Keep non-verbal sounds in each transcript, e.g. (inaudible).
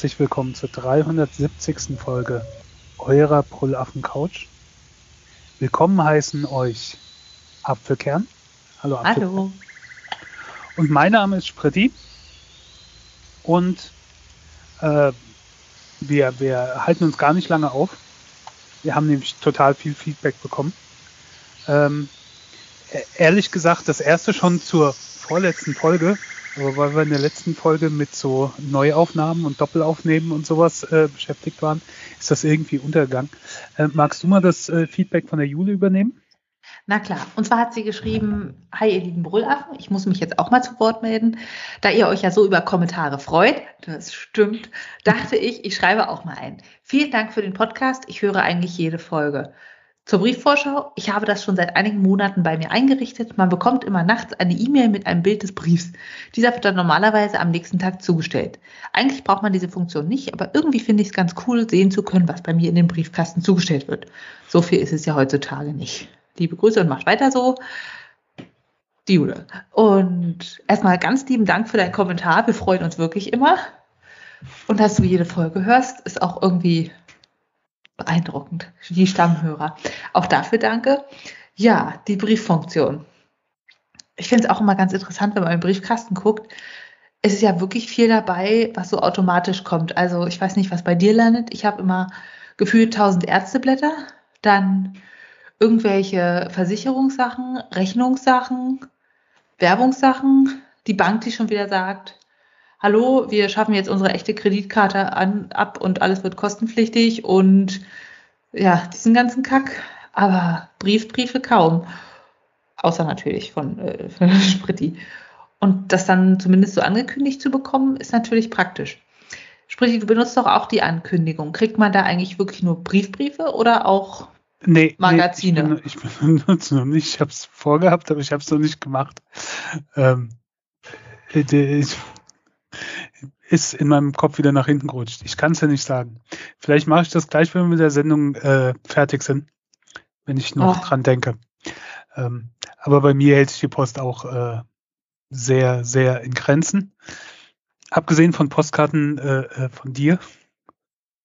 Herzlich willkommen zur 370. Folge eurer Brüllaffen Couch. Willkommen heißen euch Apfelkern. Hallo Apfelkern. Hallo. Und mein Name ist Spritti. Und äh, wir, wir halten uns gar nicht lange auf. Wir haben nämlich total viel Feedback bekommen. Ähm, e-, ehrlich gesagt, das erste schon zur vorletzten Folge aber weil wir in der letzten Folge mit so Neuaufnahmen und Doppelaufnehmen und sowas äh, beschäftigt waren, ist das irgendwie untergegangen. Äh, magst du mal das äh, Feedback von der Jule übernehmen? Na klar. Und zwar hat sie geschrieben, hi ihr lieben Brüllaffen, ich muss mich jetzt auch mal zu Wort melden. Da ihr euch ja so über Kommentare freut, das stimmt, dachte ich, ich schreibe auch mal ein. Vielen Dank für den Podcast, ich höre eigentlich jede Folge. Zur Briefvorschau. Ich habe das schon seit einigen Monaten bei mir eingerichtet. Man bekommt immer nachts eine E-Mail mit einem Bild des Briefs. Dieser wird dann normalerweise am nächsten Tag zugestellt. Eigentlich braucht man diese Funktion nicht, aber irgendwie finde ich es ganz cool, sehen zu können, was bei mir in den Briefkasten zugestellt wird. So viel ist es ja heutzutage nicht. Liebe Grüße und macht weiter so. Die Jule. Und erstmal ganz lieben Dank für deinen Kommentar. Wir freuen uns wirklich immer. Und dass du jede Folge hörst, ist auch irgendwie beeindruckend, die Stammhörer. Auch dafür danke. Ja, die Brieffunktion. Ich finde es auch immer ganz interessant, wenn man im Briefkasten guckt. Es ist ja wirklich viel dabei, was so automatisch kommt. Also ich weiß nicht, was bei dir landet. Ich habe immer gefühlt 1000 Ärzteblätter, dann irgendwelche Versicherungssachen, Rechnungssachen, Werbungssachen, die Bank, die schon wieder sagt, hallo, wir schaffen jetzt unsere echte Kreditkarte an, ab und alles wird kostenpflichtig und ja, diesen ganzen Kack. Aber Briefbriefe kaum. Außer natürlich von, äh, von (laughs) Spritti. Und das dann zumindest so angekündigt zu bekommen, ist natürlich praktisch. Spritti, du benutzt doch auch die Ankündigung. Kriegt man da eigentlich wirklich nur Briefbriefe oder auch nee, Magazine? Nee, ich, benutze noch (laughs) nicht. Ich habe es vorgehabt, aber ich habe es noch nicht gemacht. Ähm, äh, ich, ist in meinem Kopf wieder nach hinten gerutscht. Ich kann es ja nicht sagen. Vielleicht mache ich das gleich, wenn wir mit der Sendung äh, fertig sind, wenn ich noch oh. dran denke. Ähm, aber bei mir hält sich die Post auch äh, sehr, sehr in Grenzen. Abgesehen von Postkarten äh, äh von dir,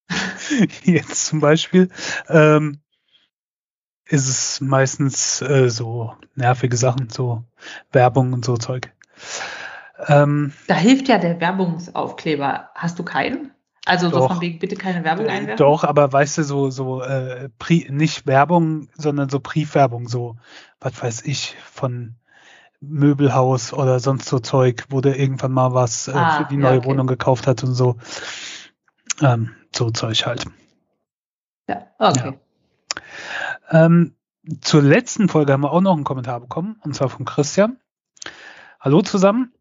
(laughs) jetzt zum Beispiel, ähm, ist es meistens äh, so nervige Sachen, so Werbung und so Zeug. Ähm, da hilft ja der Werbungsaufkleber. Hast du keinen? Also doch, so von wegen bitte keine Werbung einwerfen? Doch, aber weißt du, so, so äh, Pri nicht Werbung, sondern so Briefwerbung, so, was weiß ich, von Möbelhaus oder sonst so Zeug, wo der irgendwann mal was äh, ah, für die neue ja, okay. Wohnung gekauft hat und so. Ähm, so Zeug halt. Ja, okay. Ja. Ähm, zur letzten Folge haben wir auch noch einen Kommentar bekommen, und zwar von Christian. Hallo zusammen.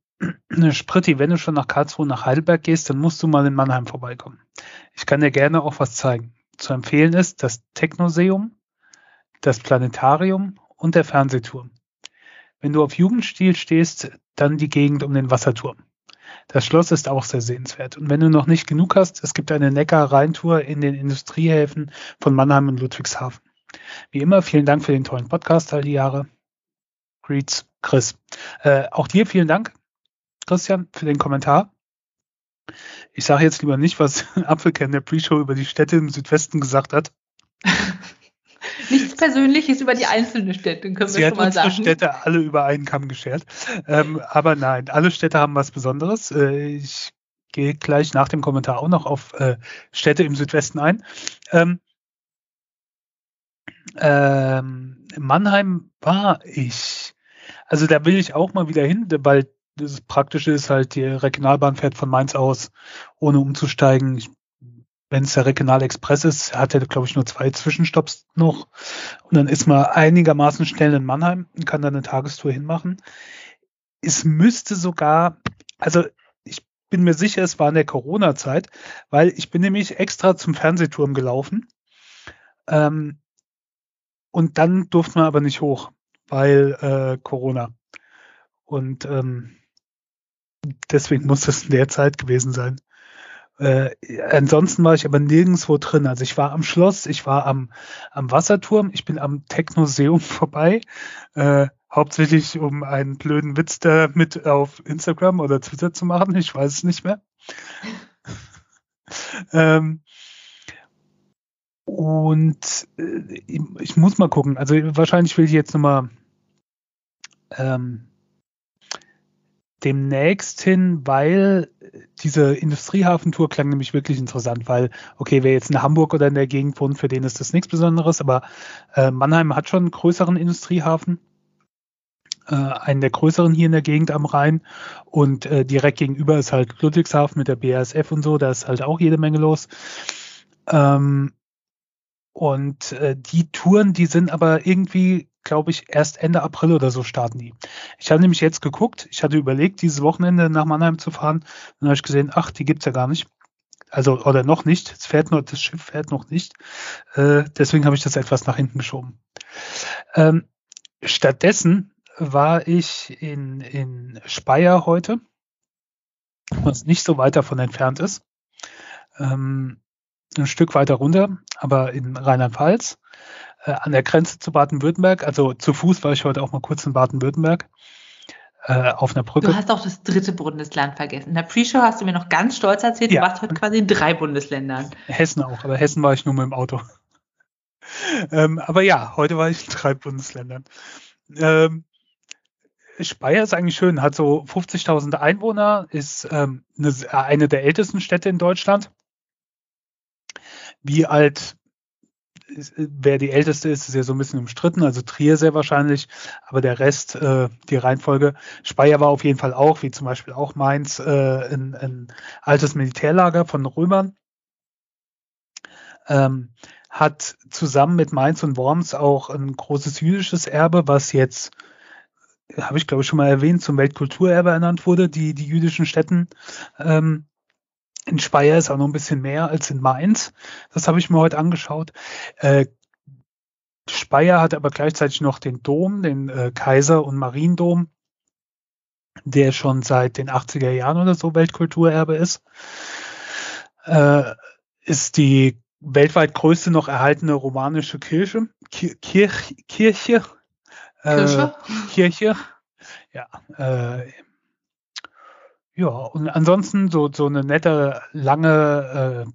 Spritti, wenn du schon nach Karlsruhe nach Heidelberg gehst, dann musst du mal in Mannheim vorbeikommen. Ich kann dir gerne auch was zeigen. Zu empfehlen ist das Technoseum, das Planetarium und der Fernsehturm. Wenn du auf Jugendstil stehst, dann die Gegend um den Wasserturm. Das Schloss ist auch sehr sehenswert. Und wenn du noch nicht genug hast, es gibt eine Neckar-Rheintour in den Industriehäfen von Mannheim und Ludwigshafen. Wie immer, vielen Dank für den tollen Podcast all die Jahre. Greets, Chris. Äh, auch dir vielen Dank. Christian, für den Kommentar. Ich sage jetzt lieber nicht, was (laughs) Apfelkern der Pre-Show über die Städte im Südwesten gesagt hat. (laughs) Nichts Persönliches über die einzelnen Städte, können Sie wir schon mal sagen. Sie Städte alle über einen Kamm geschert. Ähm, aber nein, alle Städte haben was Besonderes. Äh, ich gehe gleich nach dem Kommentar auch noch auf äh, Städte im Südwesten ein. Ähm, ähm, Mannheim war ich. Also da will ich auch mal wieder hin, weil das Praktische ist halt, die Regionalbahn fährt von Mainz aus, ohne umzusteigen. Wenn es der Regionalexpress ist, hat er, glaube ich, nur zwei Zwischenstopps noch. Und dann ist man einigermaßen schnell in Mannheim und kann dann eine Tagestour hinmachen. Es müsste sogar, also ich bin mir sicher, es war in der Corona-Zeit, weil ich bin nämlich extra zum Fernsehturm gelaufen. Ähm, und dann durfte man aber nicht hoch, weil äh, Corona. Und ähm, deswegen muss das in der Zeit gewesen sein. Äh, ansonsten war ich aber nirgendwo drin. Also ich war am Schloss, ich war am, am Wasserturm, ich bin am Technoseum (laughs) vorbei, äh, hauptsächlich um einen blöden Witz da mit auf Instagram oder Twitter zu machen. Ich weiß es nicht mehr. (laughs) ähm, und äh, ich muss mal gucken. Also wahrscheinlich will ich jetzt nochmal ähm, demnächst hin, weil diese Industriehafentour klang nämlich wirklich interessant, weil, okay, wer jetzt in Hamburg oder in der Gegend wohnt, für den ist das nichts Besonderes, aber äh, Mannheim hat schon einen größeren Industriehafen, äh, einen der größeren hier in der Gegend am Rhein und äh, direkt gegenüber ist halt Ludwigshafen mit der BASF und so, da ist halt auch jede Menge los. Ähm, und äh, die Touren, die sind aber irgendwie glaube ich, erst Ende April oder so starten die. Ich habe nämlich jetzt geguckt, ich hatte überlegt, dieses Wochenende nach Mannheim zu fahren. Dann habe ich gesehen, ach, die gibt's ja gar nicht. Also, oder noch nicht. Es fährt nur, das Schiff fährt noch nicht. Äh, deswegen habe ich das etwas nach hinten geschoben. Ähm, stattdessen war ich in, in Speyer heute, was nicht so weit davon entfernt ist. Ähm, ein Stück weiter runter, aber in Rheinland-Pfalz äh, an der Grenze zu Baden-Württemberg. Also zu Fuß war ich heute auch mal kurz in Baden-Württemberg äh, auf einer Brücke. Du hast auch das dritte Bundesland vergessen. In der Pre-Show hast du mir noch ganz stolz erzählt, ja. du warst heute quasi in drei Bundesländern. Hessen auch, aber Hessen war ich nur mit dem Auto. (laughs) ähm, aber ja, heute war ich in drei Bundesländern. Ähm, Speyer ist eigentlich schön, hat so 50.000 Einwohner, ist ähm, eine, eine der ältesten Städte in Deutschland. Wie alt wer die älteste ist, ist ja so ein bisschen umstritten, also Trier sehr wahrscheinlich, aber der Rest, äh, die Reihenfolge, Speyer war auf jeden Fall auch, wie zum Beispiel auch Mainz, äh, ein, ein altes Militärlager von Römern. Ähm, hat zusammen mit Mainz und Worms auch ein großes jüdisches Erbe, was jetzt, habe ich glaube ich schon mal erwähnt, zum Weltkulturerbe ernannt wurde, die, die jüdischen Städten ähm, in Speyer ist auch noch ein bisschen mehr als in Mainz. Das habe ich mir heute angeschaut. Äh, Speyer hat aber gleichzeitig noch den Dom, den äh, Kaiser- und Mariendom, der schon seit den 80er Jahren oder so Weltkulturerbe ist. Äh, ist die weltweit größte noch erhaltene romanische Kirche. Kir Kirch Kirche. Äh, Kirche? Kirche. Ja, äh, ja, und ansonsten so, so eine nette, lange äh,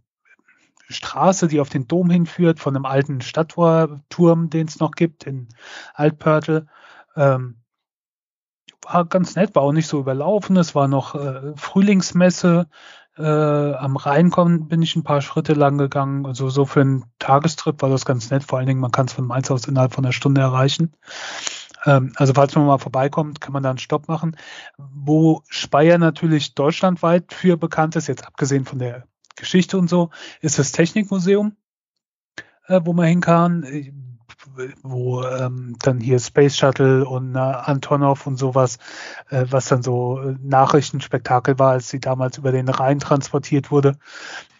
Straße, die auf den Dom hinführt, von einem alten Stadtturm, den es noch gibt in Altpörtel. Ähm, war ganz nett, war auch nicht so überlaufen. Es war noch äh, Frühlingsmesse. Äh, am Rhein kommen, bin ich ein paar Schritte lang gegangen. Also so für einen Tagestrip war das ganz nett. Vor allen Dingen, man kann es von Mainz aus innerhalb von einer Stunde erreichen. Ähm, also falls man mal vorbeikommt, kann man da einen Stopp machen. Wo Speyer natürlich deutschlandweit für bekannt ist, jetzt abgesehen von der Geschichte und so, ist das Technikmuseum, äh, wo man hin kann, äh, wo ähm, dann hier Space Shuttle und äh, Antonov und sowas, was dann so Nachrichtenspektakel war, als sie damals über den Rhein transportiert wurde,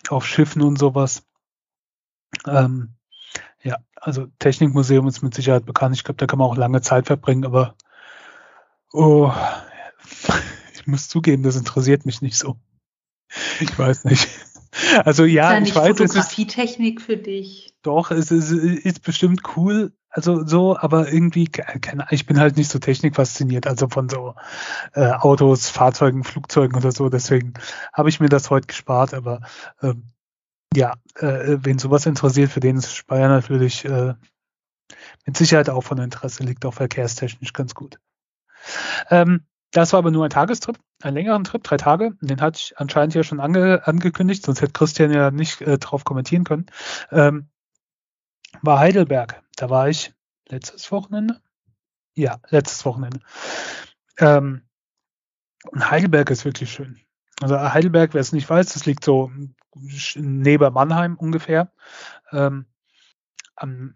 auf Schiffen und sowas. Ähm, ja, also Technikmuseum ist mit Sicherheit bekannt. Ich glaube, da kann man auch lange Zeit verbringen, aber oh, (laughs) ich muss zugeben, das interessiert mich nicht so. Ich weiß nicht. Also ja, ist ich weiß, Fotografietechnik für dich. Doch, es ist, ist bestimmt cool, also so, aber irgendwie, keine, ich bin halt nicht so technikfasziniert, also von so äh, Autos, Fahrzeugen, Flugzeugen oder so. Deswegen habe ich mir das heute gespart, aber ähm, ja, äh, wen sowas interessiert, für den ist Speyer natürlich äh, mit Sicherheit auch von Interesse, liegt auch verkehrstechnisch ganz gut. Ähm, das war aber nur ein Tagestrip, einen längeren Trip, drei Tage. Den hatte ich anscheinend ja schon ange angekündigt, sonst hätte Christian ja nicht äh, drauf kommentieren können. Ähm, war Heidelberg. Da war ich letztes Wochenende. Ja, letztes Wochenende. Ähm, und Heidelberg ist wirklich schön. Also Heidelberg, wer es nicht weiß, das liegt so neben Mannheim ungefähr. Ähm, am,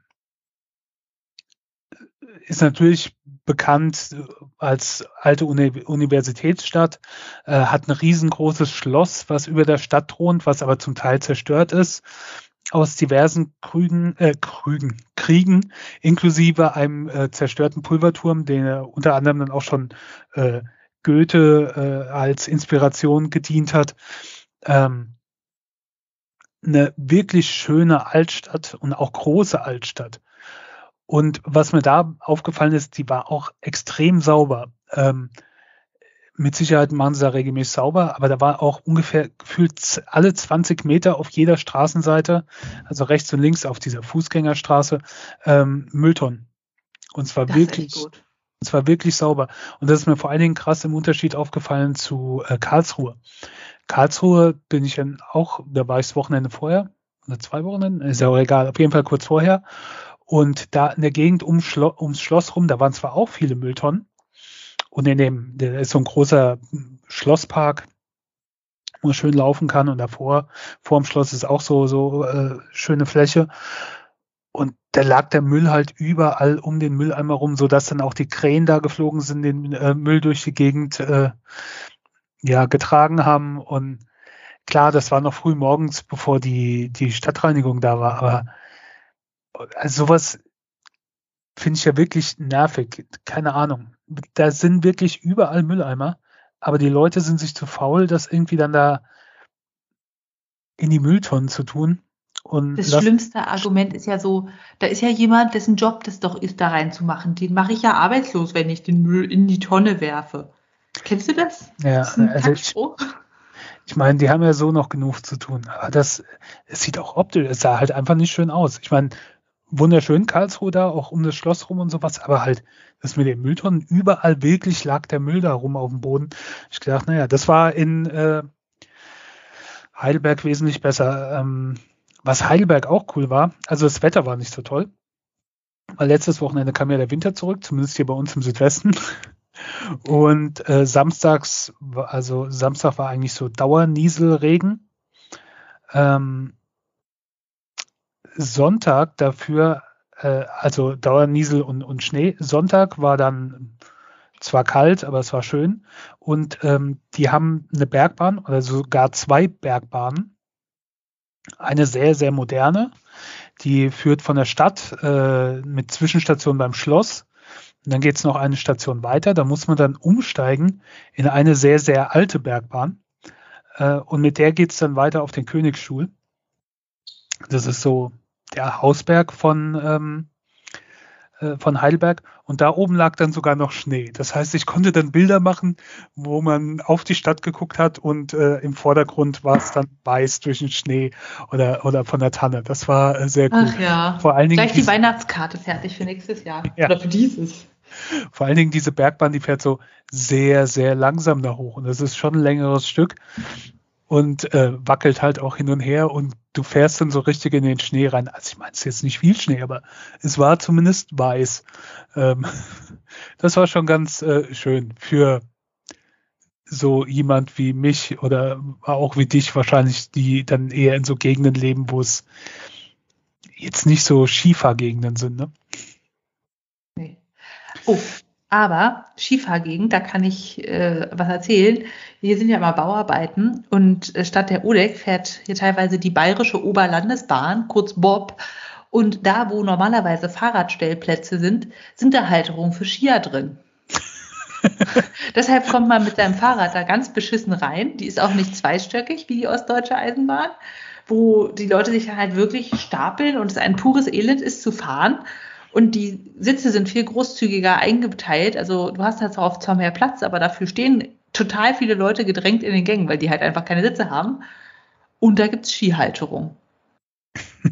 ist natürlich bekannt als alte Uni Universitätsstadt, äh, hat ein riesengroßes Schloss, was über der Stadt thront, was aber zum Teil zerstört ist, aus diversen Krügen, äh, Krügen, Kriegen, inklusive einem äh, zerstörten Pulverturm, den unter anderem dann auch schon äh, Goethe äh, als Inspiration gedient hat. Ähm, eine wirklich schöne Altstadt und auch große Altstadt. Und was mir da aufgefallen ist, die war auch extrem sauber. Ähm, mit Sicherheit machen sie da regelmäßig sauber, aber da war auch ungefähr gefühlt alle 20 Meter auf jeder Straßenseite, also rechts und links auf dieser Fußgängerstraße, ähm, Mülltonnen. Und zwar das wirklich, und zwar wirklich sauber. Und das ist mir vor allen Dingen krass im Unterschied aufgefallen zu äh, Karlsruhe. Karlsruhe bin ich dann auch, da war ich das Wochenende vorher, oder zwei Wochenende, ist ja auch egal, auf jeden Fall kurz vorher. Und da in der Gegend um Schlo ums Schloss rum, da waren zwar auch viele Mülltonnen, und in dem, da ist so ein großer Schlosspark, wo man schön laufen kann. Und davor, vor dem Schloss ist auch so, so äh, schöne Fläche. Und da lag der Müll halt überall um den Mülleimer rum, so dass dann auch die Krähen da geflogen sind, den äh, Müll durch die Gegend äh, ja getragen haben. Und klar, das war noch früh morgens, bevor die die Stadtreinigung da war. Aber also sowas finde ich ja wirklich nervig. Keine Ahnung. Da sind wirklich überall Mülleimer, aber die Leute sind sich zu faul, das irgendwie dann da in die Mülltonnen zu tun. Und das schlimmste Argument ist ja so, da ist ja jemand, dessen Job das doch ist, da reinzumachen. Den mache ich ja arbeitslos, wenn ich den Müll in die Tonne werfe. Kennst du das? Ja, das also ich, ich meine, die haben ja so noch genug zu tun. Aber das, es sieht auch optisch, es sah halt einfach nicht schön aus. Ich meine, wunderschön Karlsruhe da, auch um das Schloss rum und sowas, aber halt, das mit den Mülltonnen, überall wirklich lag der Müll da rum auf dem Boden. Ich gedacht, naja, das war in äh, Heidelberg wesentlich besser. Ähm, was Heidelberg auch cool war, also das Wetter war nicht so toll. Weil letztes Wochenende kam ja der Winter zurück, zumindest hier bei uns im Südwesten. (laughs) Und äh, samstags, also Samstag war eigentlich so Dauernieselregen. Ähm, Sonntag dafür, äh, also Dauerniesel und, und Schnee. Sonntag war dann zwar kalt, aber es war schön. Und ähm, die haben eine Bergbahn oder sogar zwei Bergbahnen. Eine sehr, sehr moderne, die führt von der Stadt äh, mit Zwischenstation beim Schloss. Und dann geht es noch eine Station weiter. Da muss man dann umsteigen in eine sehr, sehr alte Bergbahn. Äh, und mit der geht es dann weiter auf den Königsstuhl. Das ist so der Hausberg von, ähm, äh, von Heidelberg und da oben lag dann sogar noch Schnee. Das heißt, ich konnte dann Bilder machen, wo man auf die Stadt geguckt hat und äh, im Vordergrund war es dann weiß durch den Schnee oder, oder von der Tanne. Das war äh, sehr gut. Ach ja. Vor allen Dingen Gleich die Weihnachtskarte fertig für nächstes Jahr ja. oder für dieses. Vor allen Dingen diese Bergbahn, die fährt so sehr, sehr langsam da hoch und das ist schon ein längeres Stück und äh, wackelt halt auch hin und her und du fährst dann so richtig in den Schnee rein. Also ich meine, es ist jetzt nicht viel Schnee, aber es war zumindest weiß. Ähm, (laughs) das war schon ganz äh, schön für so jemand wie mich oder auch wie dich wahrscheinlich, die dann eher in so Gegenden leben, wo es jetzt nicht so Skifahrgegenden sind. Ne? Nee. Oh, aber Skifahrgegend, da kann ich äh, was erzählen. Hier sind ja immer Bauarbeiten und äh, statt der OLEG fährt hier teilweise die Bayerische Oberlandesbahn, kurz Bob. Und da, wo normalerweise Fahrradstellplätze sind, sind da Halterungen für Skier drin. (laughs) Deshalb kommt man mit seinem Fahrrad da ganz beschissen rein. Die ist auch nicht zweistöckig wie die Ostdeutsche Eisenbahn, wo die Leute sich halt wirklich stapeln und es ein pures Elend ist zu fahren. Und die Sitze sind viel großzügiger eingeteilt. Also du hast halt auch zwar mehr Platz, aber dafür stehen total viele Leute gedrängt in den Gängen, weil die halt einfach keine Sitze haben. Und da gibt es Skihalterung. (laughs)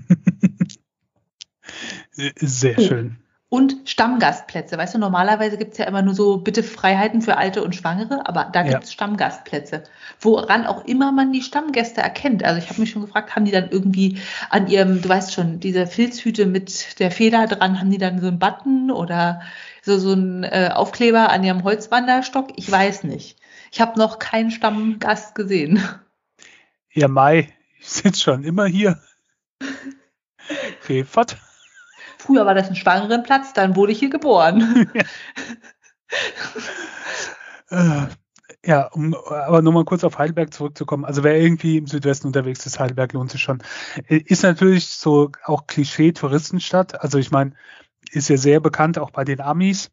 Sehr schön und Stammgastplätze. Weißt du, normalerweise gibt es ja immer nur so bitte Freiheiten für Alte und Schwangere, aber da gibt es ja. Stammgastplätze, woran auch immer man die Stammgäste erkennt. Also ich habe mich schon gefragt, haben die dann irgendwie an ihrem, du weißt schon, diese Filzhüte mit der Feder dran, haben die dann so einen Button oder so, so einen äh, Aufkleber an ihrem Holzwanderstock? Ich weiß nicht. Ich habe noch keinen Stammgast gesehen. Ja, Mai, ich sitze schon immer hier. (laughs) Refert. Früher war das ein Schwangerenplatz, dann wurde ich hier geboren. äh, ja, um aber nochmal kurz auf Heidelberg zurückzukommen. Also wer irgendwie im Südwesten unterwegs ist, Heidelberg lohnt sich schon. Ist natürlich so auch Klischee-Touristenstadt. Also ich meine, ist ja sehr bekannt auch bei den Amis.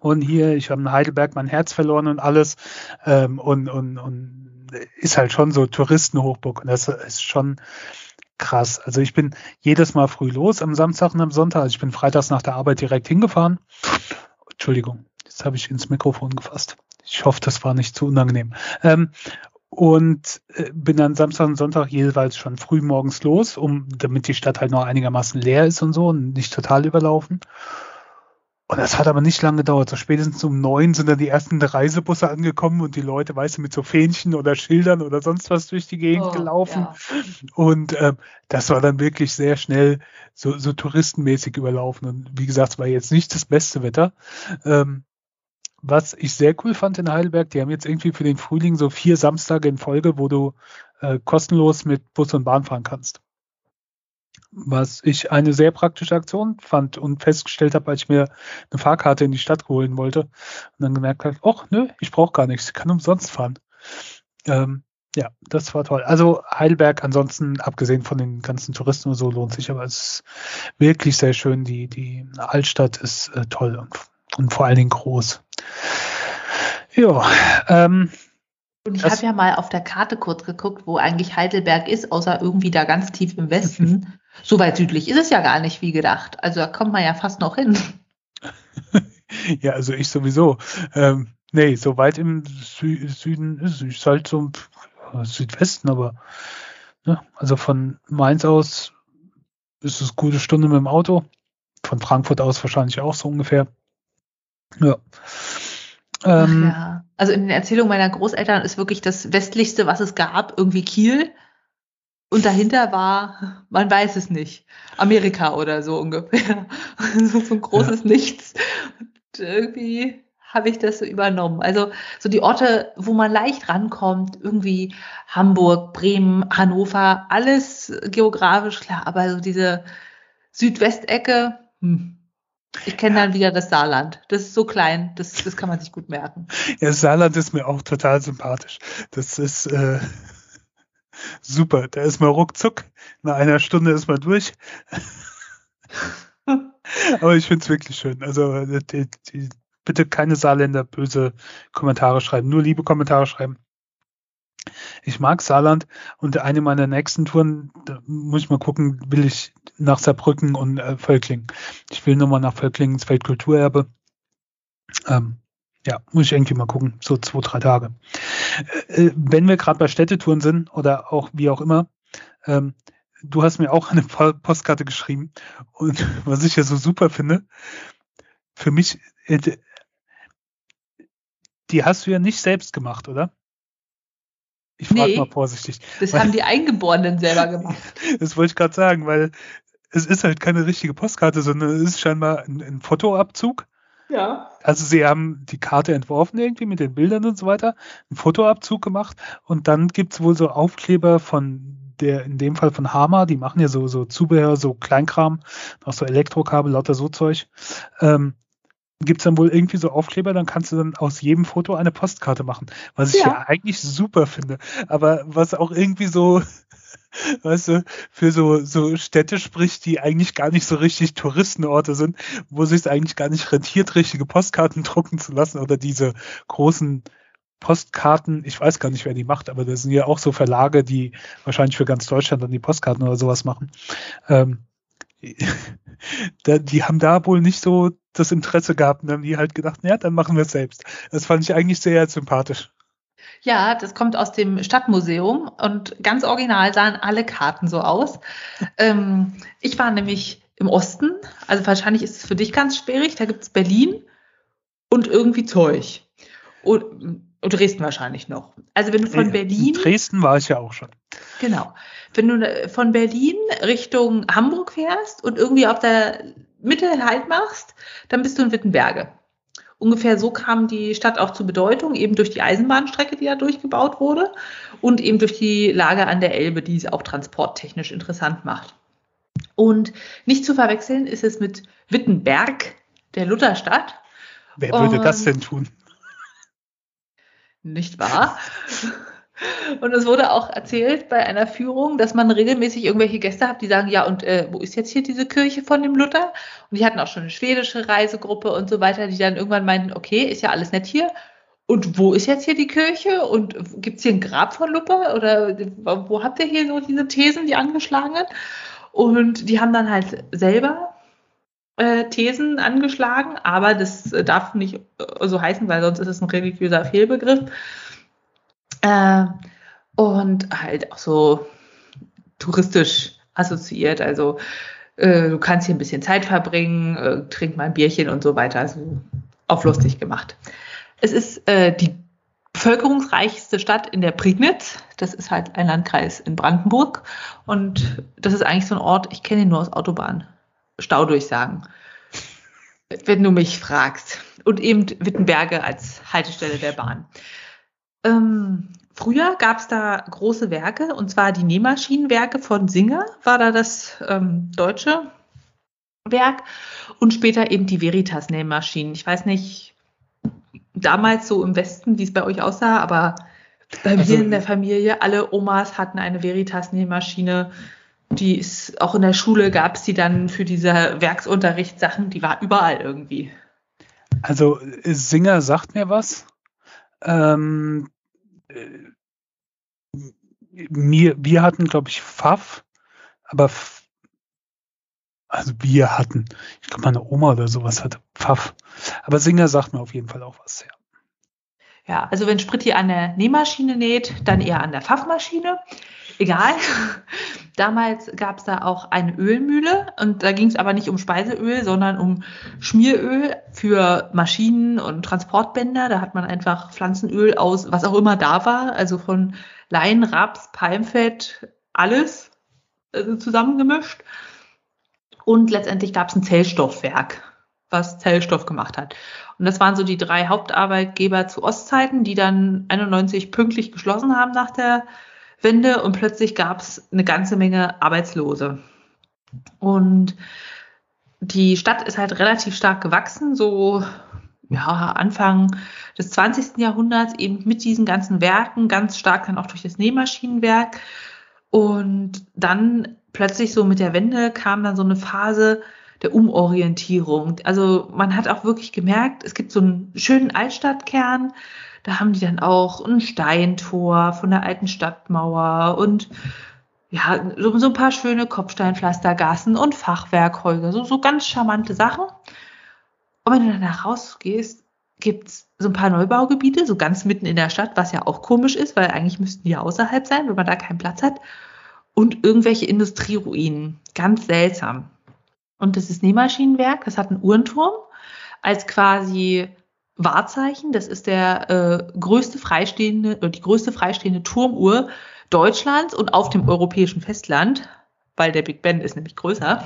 Und hier, ich habe in Heidelberg mein Herz verloren und alles. Ähm, und, und, und ist halt schon so Touristenhochburg und das ist schon krass. Also ich bin jedes Mal früh los am Samstag und am Sonntag. Also ich bin freitags nach der Arbeit direkt hingefahren. Entschuldigung, jetzt habe ich ins Mikrofon gefasst. Ich hoffe, das war nicht zu unangenehm. Ähm, und äh, bin dann Samstag und Sonntag jeweils schon früh morgens los, um damit die Stadt halt noch einigermaßen leer ist und so und nicht total überlaufen. Und das hat aber nicht lange gedauert. So spätestens um neun sind dann die ersten Reisebusse angekommen und die Leute, weißt du, mit so Fähnchen oder Schildern oder sonst was durch die Gegend oh, gelaufen. Ja. Und ähm, das war dann wirklich sehr schnell so, so touristenmäßig überlaufen. Und wie gesagt, es war jetzt nicht das beste Wetter. Ähm, was ich sehr cool fand in Heidelberg, die haben jetzt irgendwie für den Frühling so vier Samstage in Folge, wo du äh, kostenlos mit Bus und Bahn fahren kannst was ich eine sehr praktische Aktion fand und festgestellt habe, als ich mir eine Fahrkarte in die Stadt holen wollte und dann gemerkt habe, ach nö, ich brauche gar nichts, ich kann umsonst fahren. Ähm, ja, das war toll. Also Heidelberg, ansonsten, abgesehen von den ganzen Touristen und so, lohnt sich, aber es ist wirklich sehr schön. Die, die Altstadt ist äh, toll und, und vor allen Dingen groß. Ja, ähm, und ich habe ja mal auf der Karte kurz geguckt, wo eigentlich Heidelberg ist, außer irgendwie da ganz tief im Westen. (laughs) so weit südlich ist es ja gar nicht, wie gedacht. Also da kommt man ja fast noch hin. (laughs) ja, also ich sowieso. Ähm, nee, so weit im Sü Süden ist es halt so Südwesten, aber ne, also von Mainz aus ist es eine gute Stunde mit dem Auto. Von Frankfurt aus wahrscheinlich auch so ungefähr. Ja. Ähm, ja. Also in den Erzählungen meiner Großeltern ist wirklich das westlichste, was es gab, irgendwie Kiel. Und dahinter war, man weiß es nicht, Amerika oder so ungefähr. (laughs) so, so ein großes ja. Nichts. Und irgendwie habe ich das so übernommen. Also so die Orte, wo man leicht rankommt, irgendwie Hamburg, Bremen, Hannover, alles geografisch klar, aber so diese Südwestecke, hm, ich kenne dann wieder das Saarland. Das ist so klein, das, das kann man sich gut merken. Ja, Saarland ist mir auch total sympathisch. Das ist äh, super. Da ist man ruckzuck. Nach einer Stunde ist man durch. (laughs) Aber ich finde es wirklich schön. Also die, die, bitte keine Saarländer böse Kommentare schreiben, nur liebe Kommentare schreiben. Ich mag Saarland und eine meiner nächsten Touren, da muss ich mal gucken, will ich nach Saarbrücken und äh, Völklingen. Ich will nochmal nach Völklingen ins Weltkulturerbe. Ähm, ja, muss ich irgendwie mal gucken, so zwei, drei Tage. Äh, äh wenn wir gerade bei Städtetouren sind oder auch wie auch immer, ähm, du hast mir auch eine Postkarte geschrieben und (laughs) was ich ja so super finde, für mich, äh, die hast du ja nicht selbst gemacht, oder? Ich frage nee, mal vorsichtig. Das weil, haben die Eingeborenen selber gemacht. (laughs) das wollte ich gerade sagen, weil es ist halt keine richtige Postkarte, sondern es ist scheinbar ein, ein Fotoabzug. Ja. Also sie haben die Karte entworfen irgendwie mit den Bildern und so weiter, einen Fotoabzug gemacht und dann gibt's wohl so Aufkleber von der, in dem Fall von Hama, die machen ja so, so Zubehör, so Kleinkram, auch so Elektrokabel, lauter so Zeug. Ähm, gibt es dann wohl irgendwie so Aufkleber, dann kannst du dann aus jedem Foto eine Postkarte machen. Was ich ja, ja eigentlich super finde. Aber was auch irgendwie so, weißt du, für so, so Städte spricht, die eigentlich gar nicht so richtig Touristenorte sind, wo sich eigentlich gar nicht rentiert, richtige Postkarten (laughs) drucken zu lassen oder diese großen Postkarten, ich weiß gar nicht, wer die macht, aber das sind ja auch so Verlage, die wahrscheinlich für ganz Deutschland dann die Postkarten oder sowas machen. Ähm, (laughs) die haben da wohl nicht so das Interesse gehabt und haben die halt gedacht, ja, dann machen wir es selbst. Das fand ich eigentlich sehr sympathisch. Ja, das kommt aus dem Stadtmuseum und ganz original sahen alle Karten so aus. Ähm, ich war nämlich im Osten, also wahrscheinlich ist es für dich ganz schwierig, da gibt es Berlin und irgendwie Zeug. Und, und, Dresden wahrscheinlich noch. Also wenn du von Berlin. In Dresden war ich ja auch schon. Genau. Wenn du von Berlin Richtung Hamburg fährst und irgendwie auf der Mitte halt machst, dann bist du in Wittenberge. Ungefähr so kam die Stadt auch zur Bedeutung, eben durch die Eisenbahnstrecke, die da durchgebaut wurde und eben durch die Lage an der Elbe, die es auch transporttechnisch interessant macht. Und nicht zu verwechseln ist es mit Wittenberg, der Lutherstadt. Wer würde und, das denn tun? Nicht wahr? (laughs) Und es wurde auch erzählt bei einer Führung, dass man regelmäßig irgendwelche Gäste hat, die sagen, ja, und äh, wo ist jetzt hier diese Kirche von dem Luther? Und die hatten auch schon eine schwedische Reisegruppe und so weiter, die dann irgendwann meinten, okay, ist ja alles nett hier. und wo ist jetzt hier die Kirche? Und gibt es hier ein Grab von Luppe? Oder wo habt ihr hier so diese Thesen, die angeschlagenen? Und die haben dann halt selber äh, Thesen angeschlagen, aber das darf nicht so heißen, weil sonst ist es ein religiöser Fehlbegriff. Äh, und halt auch so touristisch assoziiert. Also äh, du kannst hier ein bisschen Zeit verbringen, äh, trink mal ein Bierchen und so weiter. Also auf lustig gemacht. Es ist äh, die bevölkerungsreichste Stadt in der Prignitz. Das ist halt ein Landkreis in Brandenburg. Und das ist eigentlich so ein Ort, ich kenne ihn nur aus Autobahn. Staudurchsagen. Wenn du mich fragst. Und eben Wittenberge als Haltestelle der Bahn. Ähm, früher gab es da große Werke, und zwar die Nähmaschinenwerke von Singer, war da das ähm, deutsche Werk. Und später eben die Veritas-Nähmaschinen. Ich weiß nicht, damals so im Westen, wie es bei euch aussah, aber bei also, mir in der Familie, alle Omas hatten eine Veritas-Nähmaschine. Die ist auch in der Schule gab es die dann für diese Werksunterrichtssachen, die war überall irgendwie. Also Singer sagt mir was. Ähm, äh, mir, wir hatten, glaube ich, Pfaff, aber also wir hatten, ich glaube, meine Oma oder sowas hatte Pfaff. Aber Singer sagt mir auf jeden Fall auch was, ja. Ja, also wenn Spritti an der Nähmaschine näht, dann eher an der Pfaffmaschine. Egal. (laughs) Damals gab es da auch eine Ölmühle und da ging es aber nicht um Speiseöl, sondern um Schmieröl für Maschinen und Transportbänder. Da hat man einfach Pflanzenöl aus, was auch immer da war, also von Lein, Raps, Palmfett, alles also zusammengemischt. Und letztendlich gab es ein Zellstoffwerk, was Zellstoff gemacht hat. Und das waren so die drei Hauptarbeitgeber zu Ostzeiten, die dann 91 pünktlich geschlossen haben nach der Wende und plötzlich gab es eine ganze Menge Arbeitslose. Und die Stadt ist halt relativ stark gewachsen, so ja, Anfang des 20. Jahrhunderts eben mit diesen ganzen Werken, ganz stark dann auch durch das Nähmaschinenwerk. Und dann plötzlich so mit der Wende kam dann so eine Phase, der Umorientierung. Also man hat auch wirklich gemerkt, es gibt so einen schönen Altstadtkern, da haben die dann auch ein Steintor von der alten Stadtmauer und ja, so, so ein paar schöne Kopfsteinpflastergassen und Fachwerkhäuser, so, so ganz charmante Sachen. Und wenn du dann da rausgehst, gibt's so ein paar Neubaugebiete, so ganz mitten in der Stadt, was ja auch komisch ist, weil eigentlich müssten die außerhalb sein, wenn man da keinen Platz hat. Und irgendwelche Industrieruinen. Ganz seltsam. Und das ist Nähmaschinenwerk, das hat einen Uhrenturm als quasi Wahrzeichen. Das ist der äh, größte freistehende, die größte freistehende Turmuhr Deutschlands und auf dem europäischen Festland, weil der Big Ben ist nämlich größer.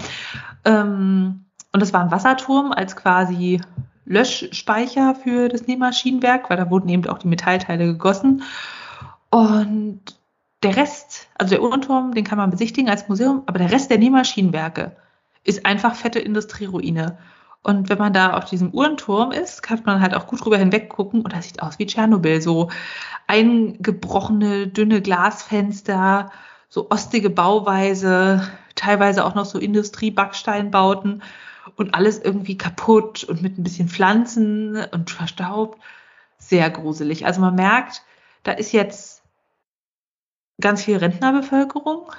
Ähm, und das war ein Wasserturm als quasi Löschspeicher für das Nähmaschinenwerk, weil da wurden eben auch die Metallteile gegossen. Und der Rest, also der Uhrenturm, den kann man besichtigen als Museum, aber der Rest der Nähmaschinenwerke, ist einfach fette Industrieruine. Und wenn man da auf diesem Uhrenturm ist, kann man halt auch gut drüber hinweg gucken und das sieht aus wie Tschernobyl. So eingebrochene, dünne Glasfenster, so ostige Bauweise, teilweise auch noch so Industriebacksteinbauten und alles irgendwie kaputt und mit ein bisschen Pflanzen und verstaubt. Sehr gruselig. Also man merkt, da ist jetzt ganz viel Rentnerbevölkerung,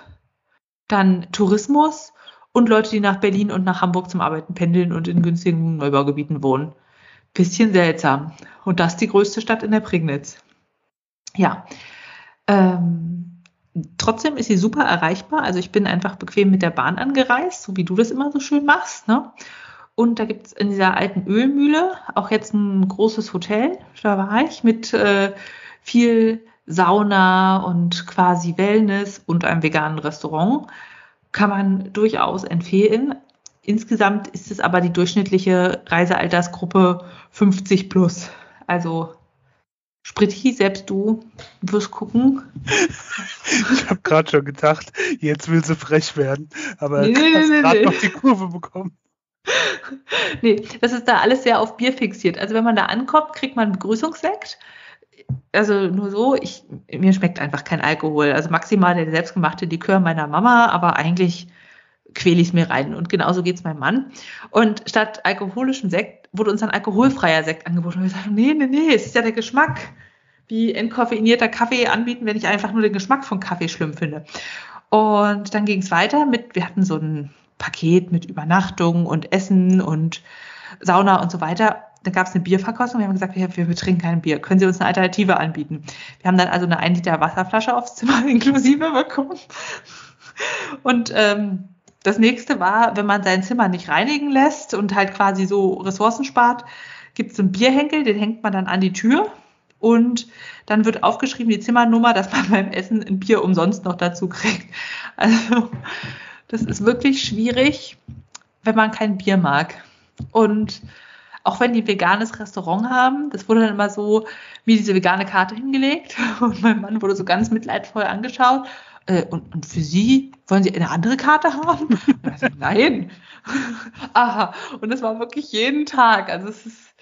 dann Tourismus und Leute, die nach Berlin und nach Hamburg zum Arbeiten pendeln und in günstigen Neubaugebieten wohnen. Bisschen seltsam. Und das die größte Stadt in der Prignitz. Ja. Ähm, trotzdem ist sie super erreichbar. Also ich bin einfach bequem mit der Bahn angereist, so wie du das immer so schön machst. Ne? Und da gibt es in dieser alten Ölmühle auch jetzt ein großes Hotel. Da war ich mit äh, viel Sauna und quasi Wellness und einem veganen Restaurant kann man durchaus empfehlen. Insgesamt ist es aber die durchschnittliche Reisealtersgruppe 50 plus. Also Spritti, selbst du wirst gucken. (laughs) Ich habe gerade schon gedacht, jetzt will sie frech werden, aber nee, nee, nee, gerade nee. noch die Kurve bekommen. (laughs) Nee, das ist da alles sehr auf Bier fixiert. Also wenn man da ankommt, kriegt man Begrüßungssekt also nur so, ich, mir schmeckt einfach kein Alkohol. Also maximal der selbstgemachte Likör meiner Mama, aber eigentlich quäle ich es mir rein. Und genauso geht es meinem Mann. Und statt alkoholischem Sekt wurde uns dann alkoholfreier Sekt angeboten. Und wir sagen, nee, nee, nee, es ist ja der Geschmack. Wie entkoffeinierter Kaffee anbieten, wenn ich einfach nur den Geschmack von Kaffee schlimm finde. Und dann ging es weiter mit, wir hatten so ein Paket mit Übernachtung und Essen und Sauna und so weiter. Dann gab es eine Bierverkostung. Wir haben gesagt, wir, wir trinken kein Bier. Können Sie uns eine Alternative anbieten? Wir haben dann also eine 1 Liter Wasserflasche aufs Zimmer (laughs) inklusive bekommen. Und ähm, das nächste war, wenn man sein Zimmer nicht reinigen lässt und halt quasi so Ressourcen spart, gibt es einen Bierhenkel, den hängt man dann an die Tür und dann wird aufgeschrieben die Zimmernummer, dass man (laughs) beim Essen ein Bier umsonst noch dazu kriegt. Also das ist wirklich schwierig, wenn man kein Bier mag. Und auch wenn die ein veganes Restaurant haben, das wurde dann immer so wie diese vegane Karte hingelegt (laughs) und mein Mann wurde so ganz mitleidvoll angeschaut. Äh, und, und für Sie, wollen Sie eine andere Karte haben? (laughs) Ich, Nein. (laughs) Aha. Und das war wirklich jeden Tag. Also es ist,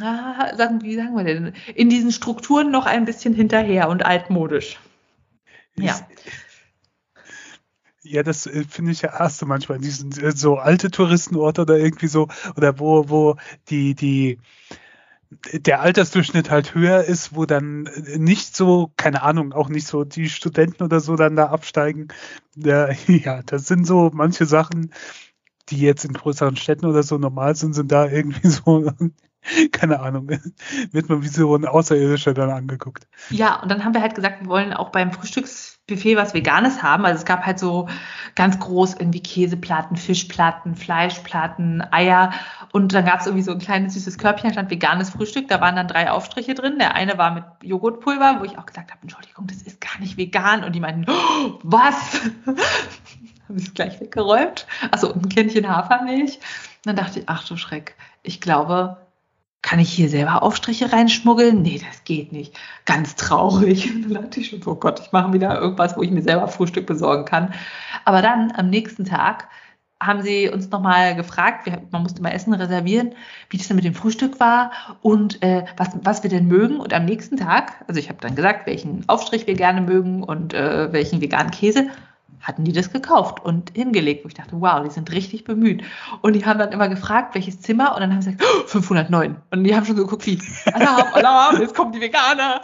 ah, sagen, wie sagen wir denn, in diesen Strukturen noch ein bisschen hinterher und altmodisch. Ja. Ja, das äh, finde ich ja hast du manchmal in diesen äh, so alte Touristenorte oder irgendwie so, oder wo, wo die, die, der Altersdurchschnitt halt höher ist, wo dann äh, nicht so, keine Ahnung, auch nicht so die Studenten oder so dann da absteigen. (laughs) Ja, das sind so manche Sachen, die jetzt in größeren Städten oder so normal sind, sind da irgendwie (laughs) so keine Ahnung, wird man wie so ein Außerirdischer dann angeguckt. Ja, und dann haben wir halt gesagt, wir wollen auch beim Frühstücksbuffet was Veganes haben. Also es gab halt so ganz groß irgendwie Käseplatten, Fischplatten, Fleischplatten, Eier. Und dann gab es irgendwie so ein kleines süßes Körbchen, da stand veganes Frühstück. Da waren dann drei Aufstriche drin. Der eine war mit Joghurtpulver, wo ich auch gesagt habe, Entschuldigung, das ist gar nicht vegan. Und die meinten, oh, was? (laughs) habe ich es gleich weggeräumt. Also ein Kännchen Hafermilch. Und dann dachte ich, ach du Schreck, ich glaube, kann ich hier selber Aufstriche reinschmuggeln? Nee, das geht nicht. Ganz traurig. (laughs) Und dann dachte ich schon, oh Gott, ich mache wieder irgendwas, wo ich mir selber Frühstück besorgen kann. Aber dann am nächsten Tag haben sie uns nochmal gefragt, wir, man musste mal Essen reservieren, wie das denn mit dem Frühstück war und äh, was, was wir denn mögen. Und am nächsten Tag, also ich habe dann gesagt, welchen Aufstrich wir gerne mögen und äh, welchen veganen Käse hatten die das gekauft und hingelegt, wo ich dachte, wow, die sind richtig bemüht. Und die haben dann immer gefragt, welches Zimmer, und dann haben sie gesagt, oh, 509. Und die haben schon so geguckt, wie, Alarm, Alarm, jetzt kommen die Veganer.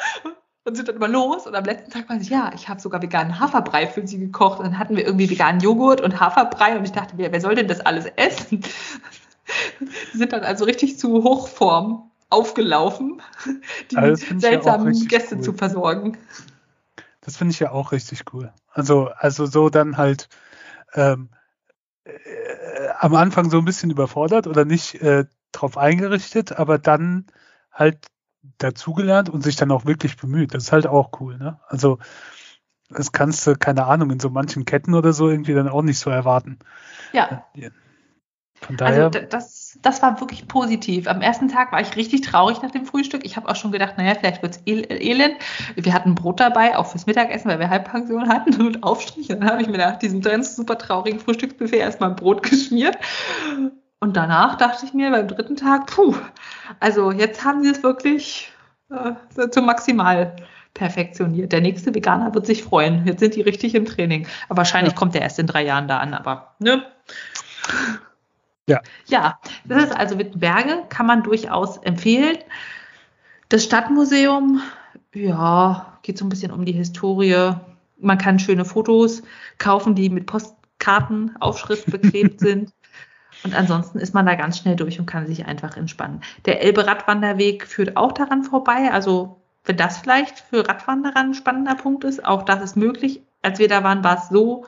Und sind dann immer los. Und am letzten Tag war ich, ja, ich habe sogar veganen Haferbrei für sie gekocht. Und dann hatten wir irgendwie veganen Joghurt und Haferbrei. Und ich dachte, wer, wer soll denn das alles essen? Die sind dann also richtig zu Hochform aufgelaufen, die also seltsamen Gäste cool. zu versorgen. Das finde ich ja auch richtig cool. Also, also so dann halt ähm, äh, am Anfang so ein bisschen überfordert oder nicht äh, drauf eingerichtet, aber dann halt dazugelernt und sich dann auch wirklich bemüht. Das ist halt auch cool, ne? Also das kannst du, keine Ahnung, in so manchen Ketten oder so irgendwie dann auch nicht so erwarten. Ja. Von daher. Also das das war wirklich positiv. Am ersten Tag war ich richtig traurig nach dem Frühstück. Ich habe auch schon gedacht, naja, vielleicht wird es elend. Wir hatten Brot dabei, auch fürs Mittagessen, weil wir Halbpension hatten und Aufstrich. Und dann habe ich mir nach diesem ganz super traurigen Frühstücksbuffet erstmal Brot (laughs) geschmiert. Und danach dachte ich mir beim dritten Tag, puh, also jetzt haben sie es wirklich äh, zum Maximal perfektioniert. Der nächste Veganer wird sich freuen. Jetzt sind die richtig im Training. Aber wahrscheinlich ja. kommt der erst in drei Jahren da an, aber ne? Ja. Ja, das ist also Wittenberge, kann man durchaus empfehlen. Das Stadtmuseum, ja, geht so ein bisschen um die Historie. Man kann schöne Fotos kaufen, die mit Postkartenaufschrift beklebt (laughs) sind. Und ansonsten ist man da ganz schnell durch und kann sich einfach entspannen. Der Elbe-Radwanderweg führt auch daran vorbei. Also, wenn das vielleicht für Radwanderer ein spannender Punkt ist, auch das ist möglich. Als wir da waren, war es so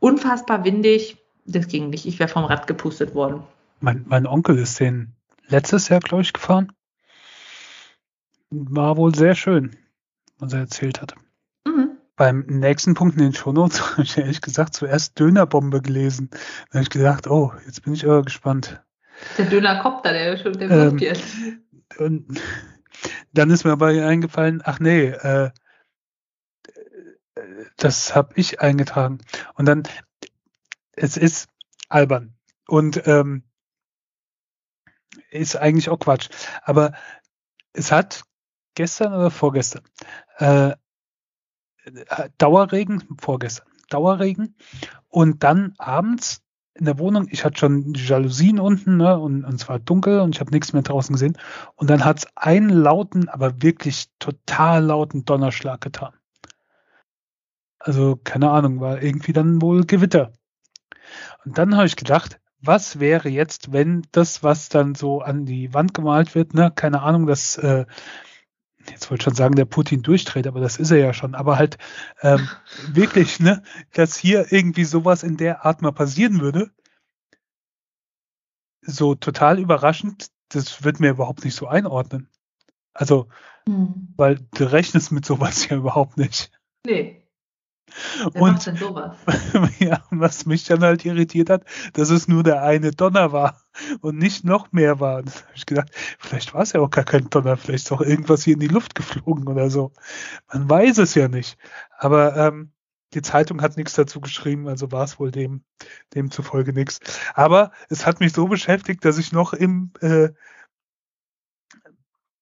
unfassbar windig das ging nicht. Ich wäre vom Rad gepustet worden. Mein, mein Onkel ist den letztes Jahr, glaube ich, gefahren. War wohl sehr schön, was er erzählt hat. Mhm. Beim nächsten Punkt in den Shownotes (laughs) habe ich ehrlich gesagt zuerst Dönerbombe gelesen. Da habe ich gedacht, oh, jetzt bin ich aber gespannt. Der Dönerkopter, der, der ähm, jetzt. Und dann ist mir aber eingefallen, ach nee, äh, das habe ich eingetragen. Und dann, es ist albern und ähm, ist eigentlich auch Quatsch. Aber es hat gestern oder vorgestern äh, Dauerregen, vorgestern, Dauerregen und dann abends in der Wohnung, ich hatte schon Jalousien unten, ne, und, und es war dunkel und ich habe nichts mehr draußen gesehen. Und dann hat es einen lauten, aber wirklich total lauten Donnerschlag getan. Also, keine Ahnung, war irgendwie dann wohl Gewitter. Und dann habe ich gedacht, was wäre jetzt, wenn das, was dann so an die Wand gemalt wird, ne, keine Ahnung, das, äh, jetzt wollte ich schon sagen, der Putin durchdreht, aber das ist er ja schon, aber halt ähm, (laughs) wirklich, ne, dass hier irgendwie sowas in der Art mal passieren würde, so total überraschend, das wird mir überhaupt nicht so einordnen. Also, hm. weil du rechnest mit sowas (laughs) ja überhaupt nicht. Nee. Wer und macht denn sowas? (laughs) ja, was mich dann halt irritiert hat, dass es nur der eine Donner war und nicht noch mehr war. Und da habe ich gedacht, vielleicht war es ja auch gar kein Donner, vielleicht ist auch irgendwas hier in die Luft geflogen oder so. Man weiß es ja nicht. Aber ähm, die Zeitung hat nichts dazu geschrieben, also war es wohl dem, demzufolge nichts. Aber es hat mich so beschäftigt, dass ich noch im äh,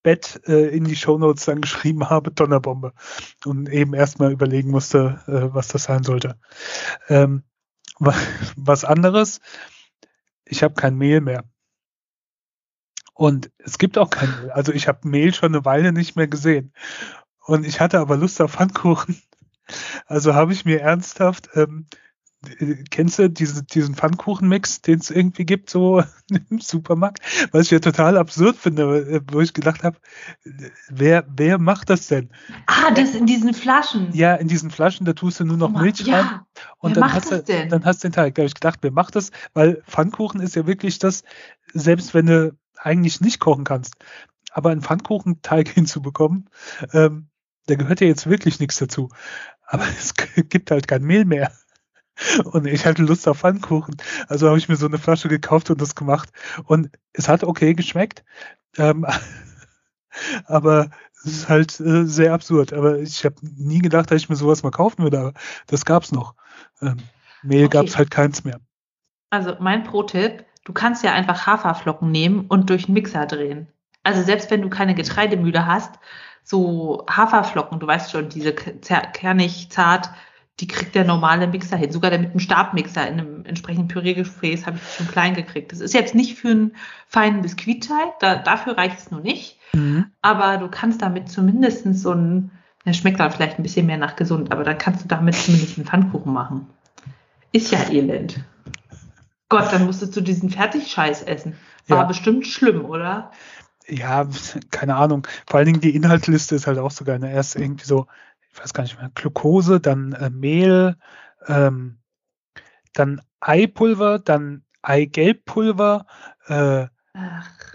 Bett äh, in die Shownotes dann geschrieben habe, Donnerbombe. Und eben erstmal überlegen musste, äh, was das sein sollte. Ähm, was anderes, ich habe kein Mehl mehr. Und es gibt auch kein Mehl. Also ich habe Mehl schon eine Weile nicht mehr gesehen. Und ich hatte aber Lust auf Pfannkuchen. Also habe ich mir ernsthaft ähm, kennst du diese, diesen Pfannkuchenmix, den es irgendwie gibt, so (laughs) im Supermarkt? Was ich ja total absurd finde, wo ich gedacht habe, wer, wer macht das denn? Ah, das in diesen Flaschen. Ja, in diesen Flaschen, da tust du nur noch Milch ja. rein. Und wer dann hast, du, denn? dann hast du den Teig. Da habe ich gedacht, wer macht das? Weil Pfannkuchen ist ja wirklich das, selbst wenn du eigentlich nicht kochen kannst, aber einen Pfannkuchenteig (laughs) hinzubekommen, ähm, da gehört ja jetzt wirklich nichts dazu. Aber (laughs) es gibt halt kein Mehl mehr. Und ich hatte Lust auf Pfannkuchen. Also habe ich mir so eine Flasche gekauft und das gemacht. Und es hat okay geschmeckt. Ähm, (laughs) aber es ist halt äh, sehr absurd. Aber ich habe nie gedacht, dass ich mir sowas mal kaufen würde. Aber das gab es noch. Ähm, Mehl okay. gab es halt keins mehr. Also mein Pro-Tipp, du kannst ja einfach Haferflocken nehmen und durch einen Mixer drehen. Also selbst wenn du keine Getreidemühle hast, so Haferflocken, du weißt schon, diese kernig, zart, die kriegt der normale Mixer hin. Sogar der mit einem Stabmixer in einem entsprechenden Püriergefäß habe ich schon klein gekriegt. Das ist jetzt nicht für einen feinen Biskuitteig, da, dafür reicht es nur nicht. Mhm. Aber du kannst damit zumindest so ein, der schmeckt dann vielleicht ein bisschen mehr nach gesund, aber dann kannst du damit zumindest einen Pfannkuchen machen. Ist ja elend. Gott, dann musstest du diesen Fertigscheiß essen. War ja. bestimmt schlimm, oder? Ja, keine Ahnung. Vor allen Dingen die Inhaltsliste ist halt auch sogar eine erst irgendwie so ich weiß gar nicht mehr, Glucose, dann äh, Mehl, ähm, dann Eipulver, dann Eigelbpulver, äh,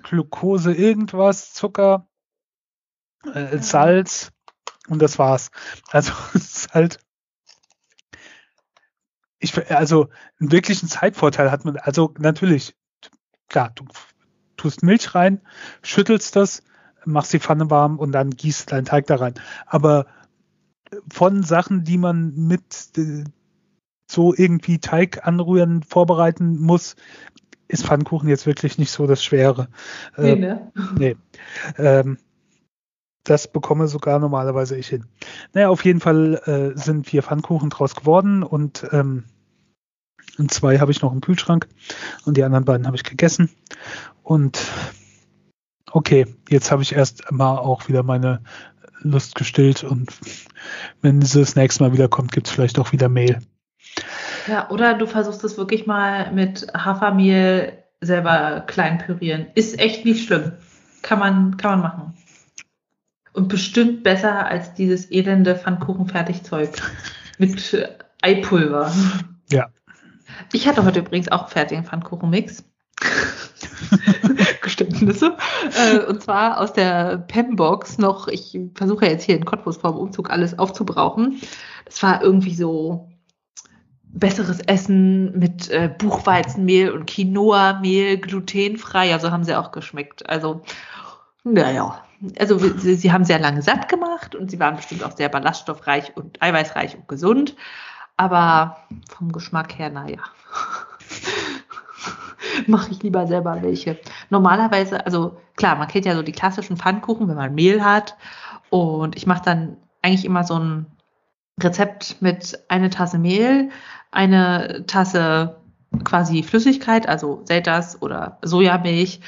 Glucose irgendwas, Zucker, äh, Salz und das war's. Also (laughs) es ist halt ich, also einen wirklichen Zeitvorteil hat man, also natürlich, klar, du tust Milch rein, schüttelst das, machst die Pfanne warm und dann gießt deinen Teig da rein. Aber von Sachen, die man mit äh, so irgendwie Teig anrühren, vorbereiten muss, ist Pfannkuchen jetzt wirklich nicht so das Schwere. Nee, ähm, ne? Nee. Ähm, das bekomme sogar normalerweise ich hin. Naja, auf jeden Fall äh, sind vier Pfannkuchen draus geworden und, ähm, und zwei habe ich noch im Kühlschrank und die anderen beiden habe ich gegessen. Und okay, jetzt habe ich erst mal auch wieder meine Lust gestillt und wenn sie das nächste Mal wiederkommt, gibt es vielleicht auch wieder Mehl. Ja, oder du versuchst es wirklich mal mit Hafermehl selber klein pürieren. Ist echt nicht schlimm. Kann man, kann man machen. Und bestimmt besser als dieses elende Pfannkuchen-Fertigzeug (laughs) mit Eipulver. Ja. Ich hatte heute übrigens auch einen fertigen Pfannkuchenmix. (laughs) Geständnisse. Äh, und zwar aus der Pembox noch, ich versuche jetzt hier in Cottbus vorm Umzug alles aufzubrauchen. Das war irgendwie so besseres Essen mit äh, Buchweizenmehl und Quinoa-Mehl, glutenfrei. Also haben sie auch geschmeckt. Also, naja. Also sie, sie haben sehr lange satt gemacht und sie waren bestimmt auch sehr ballaststoffreich und eiweißreich und gesund. Aber vom Geschmack her, naja. (laughs) mache ich lieber selber welche. Normalerweise, also klar, man kennt ja so die klassischen Pfannkuchen, wenn man Mehl hat. Und ich mache dann eigentlich immer so ein Rezept mit eine Tasse Mehl, eine Tasse quasi Flüssigkeit, also Selters oder Sojamilch.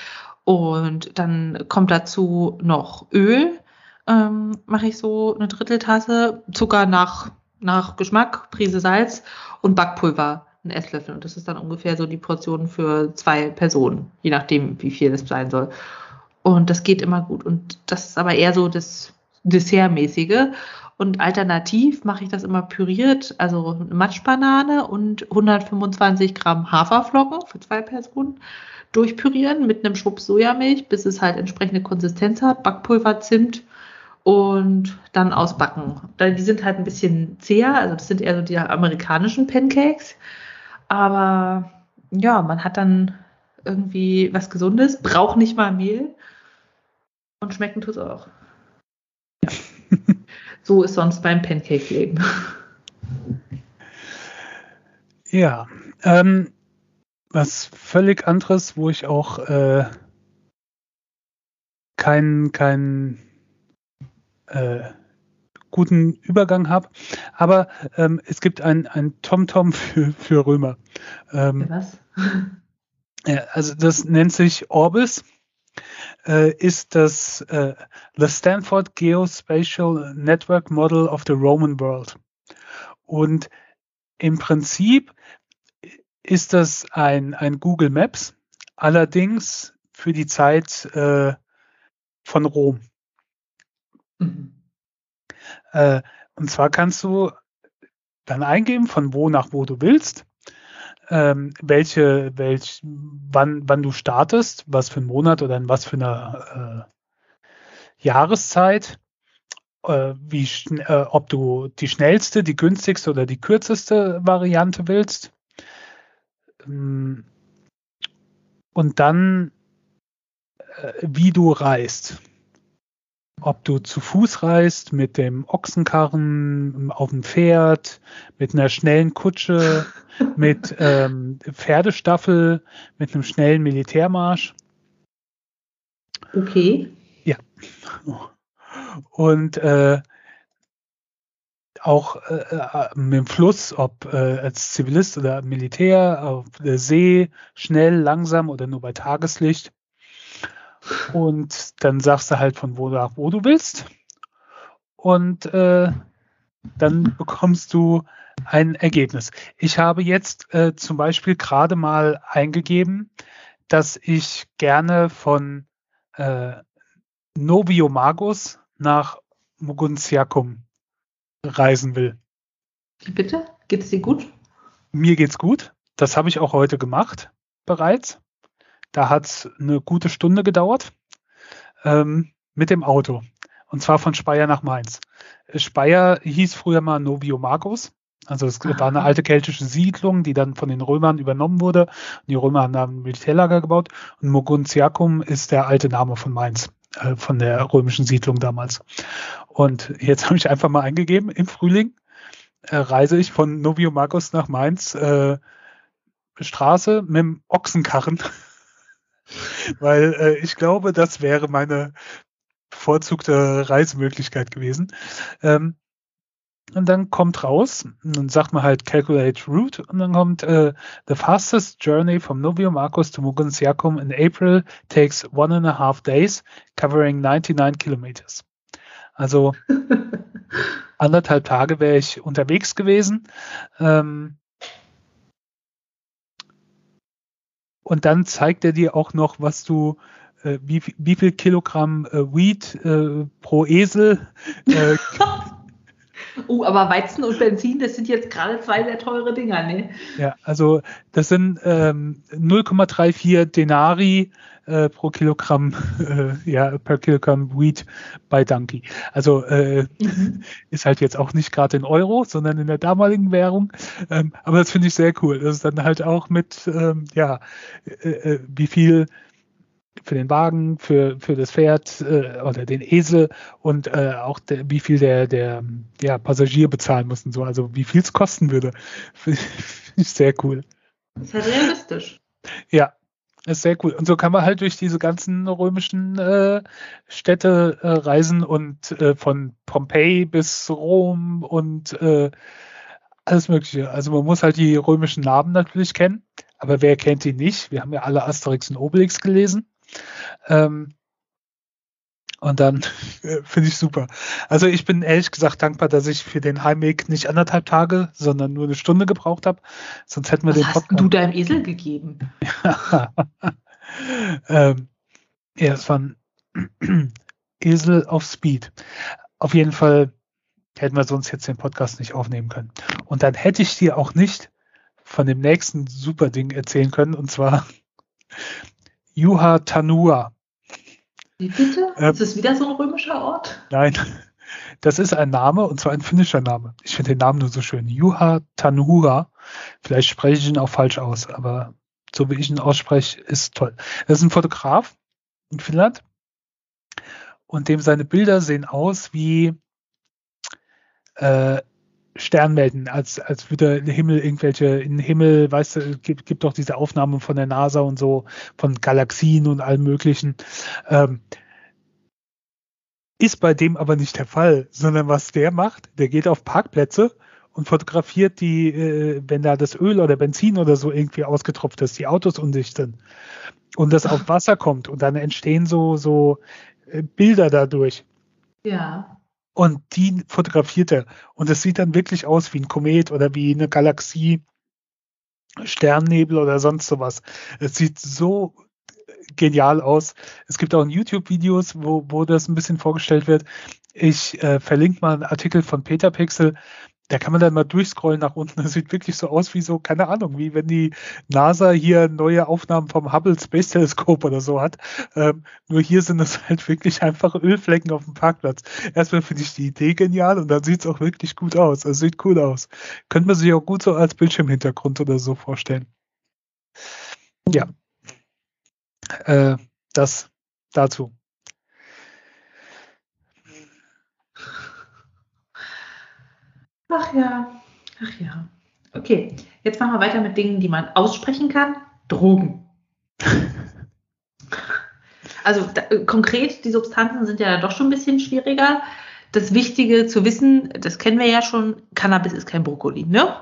Und dann kommt dazu noch Öl, ähm, mache ich so eine Dritteltasse, Zucker nach, nach Geschmack, Prise Salz und Backpulver, ein Esslöffel. Und das ist dann ungefähr so die Portion für zwei Personen, je nachdem, wie viel es sein soll. Und das geht immer gut. Und das ist aber eher so das Dessertmäßige. Und alternativ mache ich das immer püriert, also Matschbanane und 125 Gramm Haferflocken für zwei Personen durchpürieren mit einem Schwupp Sojamilch, bis es halt entsprechende Konsistenz hat, Backpulver, Zimt und dann ausbacken. Die sind halt ein bisschen zäher, also das sind eher so die amerikanischen Pancakes. Aber ja, man hat dann irgendwie was Gesundes, braucht nicht mal Mehl und schmecken tut es auch. Ja. (laughs) so ist sonst beim Pancake-Leben. Ja, ähm, was völlig anderes, wo ich auch äh, keinen kein, äh, guten Übergang habe. Aber ähm, es gibt ein, ein TomTom für, für Römer. Ähm, was? Ja, also das nennt sich Orbis. Äh, ist das äh, The Stanford Geospatial Network Model of the Roman World. Und im Prinzip ist das ein, ein Google Maps, allerdings für die Zeit äh, von Rom. Mhm. Äh, und zwar kannst du dann eingeben, von wo nach wo du willst, ähm, welche, welch, wann, wann du startest, was für einen Monat oder in was für eine äh, Jahreszeit, äh, wie, äh, ob du die schnellste, die günstigste oder die kürzeste Variante willst. Ähm, und dann, äh, wie du reist ob du zu Fuß reist, mit dem Ochsenkarren, auf dem Pferd, mit einer schnellen Kutsche, (laughs) mit ähm, Pferdestaffel, mit einem schnellen Militärmarsch. Okay. Ja. Und äh, auch äh, äh, mit dem Fluss, ob äh, als Zivilist oder Militär, auf der See, schnell, langsam oder nur bei Tageslicht. Und dann sagst du halt von wo nach wo du willst. Und äh, dann bekommst du ein Ergebnis. Ich habe jetzt äh, zum Beispiel gerade mal eingegeben, dass ich gerne von äh, Novio Magus nach Muguntiacum reisen will. Bitte? Geht es dir gut? Mir geht's gut. Das habe ich auch heute gemacht bereits. Da hat es eine gute Stunde gedauert ähm, mit dem Auto. Und zwar von Speyer nach Mainz. Speyer hieß früher mal Novio Marcus. Also es war eine alte keltische Siedlung, die dann von den Römern übernommen wurde. Und die Römer haben da ein Militärlager gebaut. Und Moguntiacum ist der alte Name von Mainz, äh, von der römischen Siedlung damals. Und jetzt (laughs) habe ich einfach mal eingegeben, im Frühling äh, reise ich von Novio Marcus nach Mainz äh, Straße mit dem Ochsenkarren (laughs) Weil äh, ich glaube, das wäre meine bevorzugte Reisemöglichkeit gewesen. Ähm, und dann kommt raus, und dann sagt man halt Calculate Route und dann kommt äh, The fastest journey from Novio Marcos to Mugunsiacum in April takes one and a half days, covering 99 kilometers. Also (laughs) anderthalb Tage wäre ich unterwegs gewesen. Ähm, und dann zeigt er dir auch noch, was du, äh, wie, wie viel Kilogramm äh, Weed äh, pro Esel. Äh, (laughs) Oh, aber Weizen und Benzin, das sind jetzt gerade zwei sehr teure Dinger, ne? Ja, also das sind ähm, 0,34 Denari äh, pro Kilogramm, (laughs) äh, ja, per Kilogramm Weed bei Donkey. Also äh, mhm. (laughs) ist halt jetzt auch nicht gerade in Euro, sondern in der damaligen Währung. Ähm, aber das finde ich sehr cool. Das ist dann halt auch mit, ähm, ja, äh, äh wie viel für den Wagen, für, für das Pferd äh, oder den Esel und äh, auch der, wie viel der, der ja, Passagier bezahlen muss und so, also wie viel es kosten würde. (laughs) Finde ich sehr cool. Ist ja realistisch. Ja, ist sehr cool. Und so kann man halt durch diese ganzen römischen äh, Städte äh, reisen und äh, von Pompeji bis Rom und äh, alles Mögliche. Also man muss halt die römischen Namen natürlich kennen. aber wer kennt ihn nicht? Wir haben ja alle Asterix und Obelix gelesen. Ähm, und dann (laughs) äh, finde ich super. Also ich bin ehrlich gesagt dankbar, dass ich für den Heimweg nicht anderthalb Tage, sondern nur eine Stunde gebraucht habe. Sonst hätten wir Was den hast Podcast. du deinem Esel gegeben? (laughs) ähm, ja, es war ein (clears throat) Esel auf Speed. Auf jeden Fall hätten wir sonst jetzt den Podcast nicht aufnehmen können. Und dann hätte ich dir auch nicht von dem nächsten super Ding erzählen können, und zwar Juha Tanua. Wie bitte? Ähm, ist es wieder so ein römischer Ort? Nein, (laughs) das ist ein Name und zwar ein finnischer Name. Ich finde den Namen nur so schön. Juha Tanura. Vielleicht spreche ich ihn auch falsch aus, aber so wie ich ihn ausspreche, ist toll. Das ist ein Fotograf in Finnland und dem seine Bilder sehen aus wie äh, Sternmelden, als, als würde Himmel irgendwelche, in den Himmel, weißt du, gibt, gibt doch diese Aufnahmen von der NASA und so, von Galaxien und allem möglichen. Ähm, ist bei dem aber nicht der Fall, sondern was der macht, der geht auf Parkplätze und fotografiert die, äh, wenn da das Öl oder Benzin oder so irgendwie ausgetropft ist, die Autos undicht sind und das auf Wasser kommt und dann entstehen so, so äh, Bilder dadurch. Ja. Und die fotografiert er. Und es sieht dann wirklich aus wie ein Komet oder wie eine Galaxie, Sternnebel oder sonst sowas. Es sieht so genial aus. Es gibt auch YouTube-Videos, wo, wo das ein bisschen vorgestellt wird. Ich äh, verlinke mal einen Artikel von Peter Pixel. Da kann man dann mal durchscrollen nach unten. (laughs) Das sieht wirklich so aus wie so, keine Ahnung, wie wenn die NASA hier neue Aufnahmen vom Hubble Space Teleskop oder so hat. Ähm, nur hier sind es (laughs) halt wirklich einfach Ölflecken auf dem Parkplatz. Erstmal finde ich die Idee genial und dann sieht es auch wirklich gut aus. Also sieht cool aus. Könnte man sich auch gut so als Bildschirmhintergrund oder so vorstellen. Ja. Äh, das dazu. Ach ja, ach ja. Okay, jetzt machen wir weiter mit Dingen, die man aussprechen kann. Drogen. (laughs) Also da, konkret, die Substanzen sind ja doch schon ein bisschen schwieriger. Das Wichtige zu wissen, das kennen wir ja schon, Cannabis ist kein Brokkoli, ne?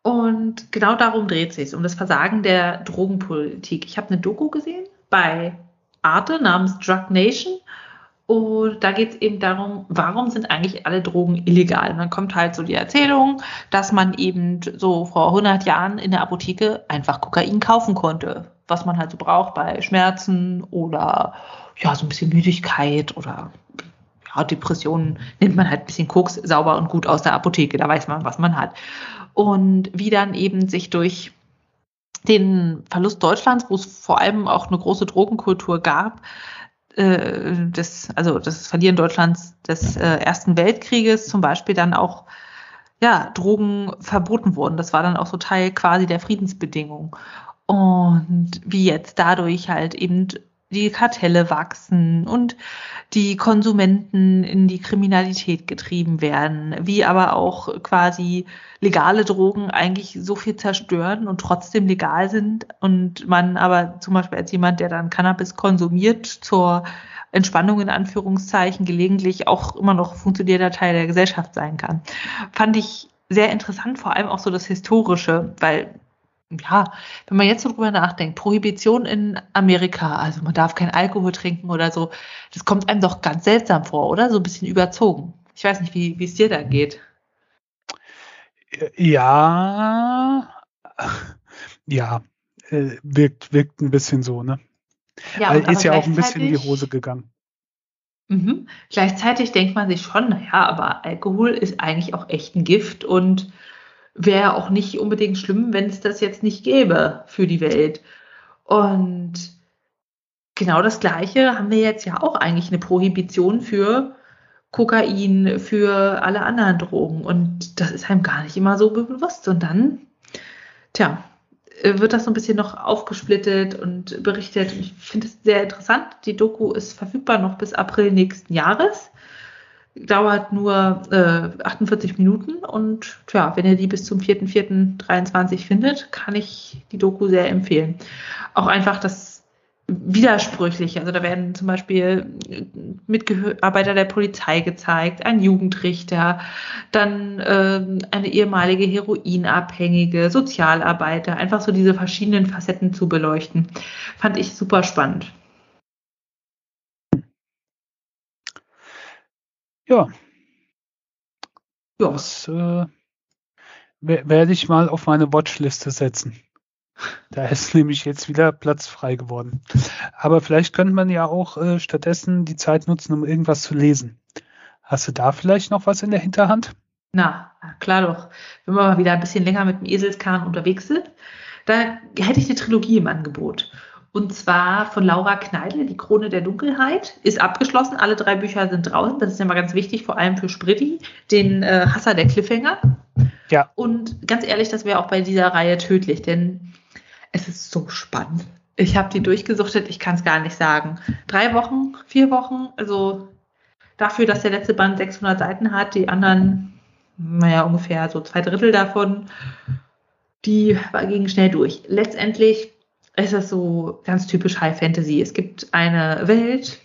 Und genau darum dreht sich um das Versagen der Drogenpolitik. Ich habe eine Doku gesehen bei Arte namens Drug Nation und da geht es eben darum, warum sind eigentlich alle Drogen illegal? Und dann kommt halt so die Erzählung, dass man eben so vor 100 Jahren in der Apotheke einfach Kokain kaufen konnte, was man halt so braucht bei Schmerzen oder ja, so ein bisschen Müdigkeit oder ja, Depressionen nimmt man halt ein bisschen Koks sauber und gut aus der Apotheke, da weiß man, was man hat. Und wie dann eben sich durch den Verlust Deutschlands, wo es vor allem auch eine große Drogenkultur gab, äh, des, also das Verlieren Deutschlands des äh, Ersten Weltkrieges zum Beispiel dann auch ja, Drogen verboten wurden. Das war dann auch so Teil quasi der Friedensbedingungen. Und wie jetzt dadurch halt eben die Kartelle wachsen und die Konsumenten in die Kriminalität getrieben werden, wie aber auch quasi legale Drogen eigentlich so viel zerstören und trotzdem legal sind und man aber zum Beispiel als jemand, der dann Cannabis konsumiert zur Entspannung in Anführungszeichen gelegentlich auch immer noch funktionierender Teil der Gesellschaft sein kann. Fand ich sehr interessant, vor allem auch so das Historische, weil ja, wenn man jetzt so drüber nachdenkt, Prohibition in Amerika, also man darf kein Alkohol trinken oder so, das kommt einem doch ganz seltsam vor, oder? So ein bisschen überzogen. Ich weiß nicht, wie es dir da geht. Ja, ja, äh, wirkt, wirkt ein bisschen so, ne? Ja, Weil ist ja auch ein bisschen in die Hose gegangen. Mhm. Gleichzeitig denkt man sich schon, naja, aber Alkohol ist eigentlich auch echt ein Gift und wäre auch nicht unbedingt schlimm, wenn es das jetzt nicht gäbe für die Welt. Und genau das Gleiche haben wir jetzt ja auch eigentlich eine Prohibition für Kokain, für alle anderen Drogen. Und das ist einem gar nicht immer so bewusst. Und dann, tja, wird das so ein bisschen noch aufgesplittet und berichtet. Ich finde es sehr interessant. Die Doku ist verfügbar noch bis April nächsten Jahres. Dauert nur äh, 48 Minuten und tja, wenn ihr die bis zum 4.4.23 findet, kann ich die Doku sehr empfehlen. Auch einfach das widersprüchlich. Also da werden zum Beispiel Mitarbeiter der Polizei gezeigt, ein Jugendrichter, dann äh, eine ehemalige Heroinabhängige, Sozialarbeiter, einfach so diese verschiedenen Facetten zu beleuchten. Fand ich super spannend. Ja. ja. Das äh, werde ich mal auf meine Watchliste setzen. Da ist (laughs) nämlich jetzt wieder Platz frei geworden. Aber vielleicht könnte man ja auch äh, stattdessen die Zeit nutzen, um irgendwas zu lesen. Hast du da vielleicht noch was in der Hinterhand? Na, klar doch. Wenn wir mal wieder ein bisschen länger mit dem Eselskahn unterwegs sind, da hätte ich eine Trilogie im Angebot. Und zwar von Laura Kneidl, Die Krone der Dunkelheit, ist abgeschlossen. Alle drei Bücher sind draußen. Das ist ja mal ganz wichtig, vor allem für Spritti, den äh, Hasser der Cliffhanger. Ja. Und ganz ehrlich, das wäre auch bei dieser Reihe tödlich, denn es ist so spannend. Ich habe die durchgesuchtet, ich kann es gar nicht sagen. Drei Wochen, vier Wochen, also dafür, dass der letzte Band 600 Seiten hat, die anderen, naja, ungefähr so zwei Drittel davon, die gingen schnell durch. Letztendlich ist es so ganz typisch High Fantasy. Es gibt eine Welt,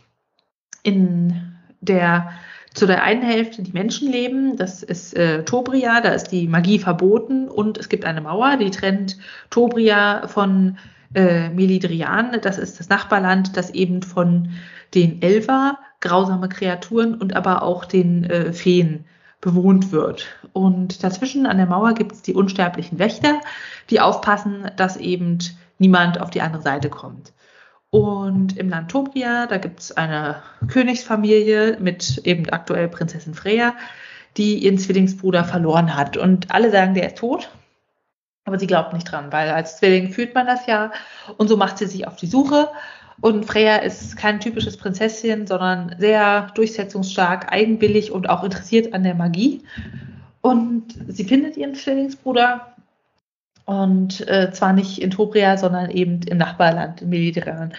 in der zu der einen Hälfte die Menschen leben, das ist äh, Tobria, da ist die Magie verboten und es gibt eine Mauer, die trennt Tobria von äh, Melidrian, das ist das Nachbarland, das eben von den Elver, grausame Kreaturen und aber auch den äh, Feen bewohnt wird. Und dazwischen an der Mauer gibt es die unsterblichen Wächter, die aufpassen, dass eben niemand auf die andere Seite kommt. Und im Land Tobria, da gibt es eine Königsfamilie mit eben aktuell Prinzessin Freya, die ihren Zwillingsbruder verloren hat. Und alle sagen, der ist tot. Aber sie glaubt nicht dran, weil als Zwilling fühlt man das ja. Und so macht sie sich auf die Suche. Und Freya ist kein typisches Prinzesschen, sondern sehr durchsetzungsstark, eigenwillig und auch interessiert an der Magie. Und sie findet ihren Zwillingsbruder und äh, zwar nicht in Tobria, sondern eben im Nachbarland, im Mediterranen.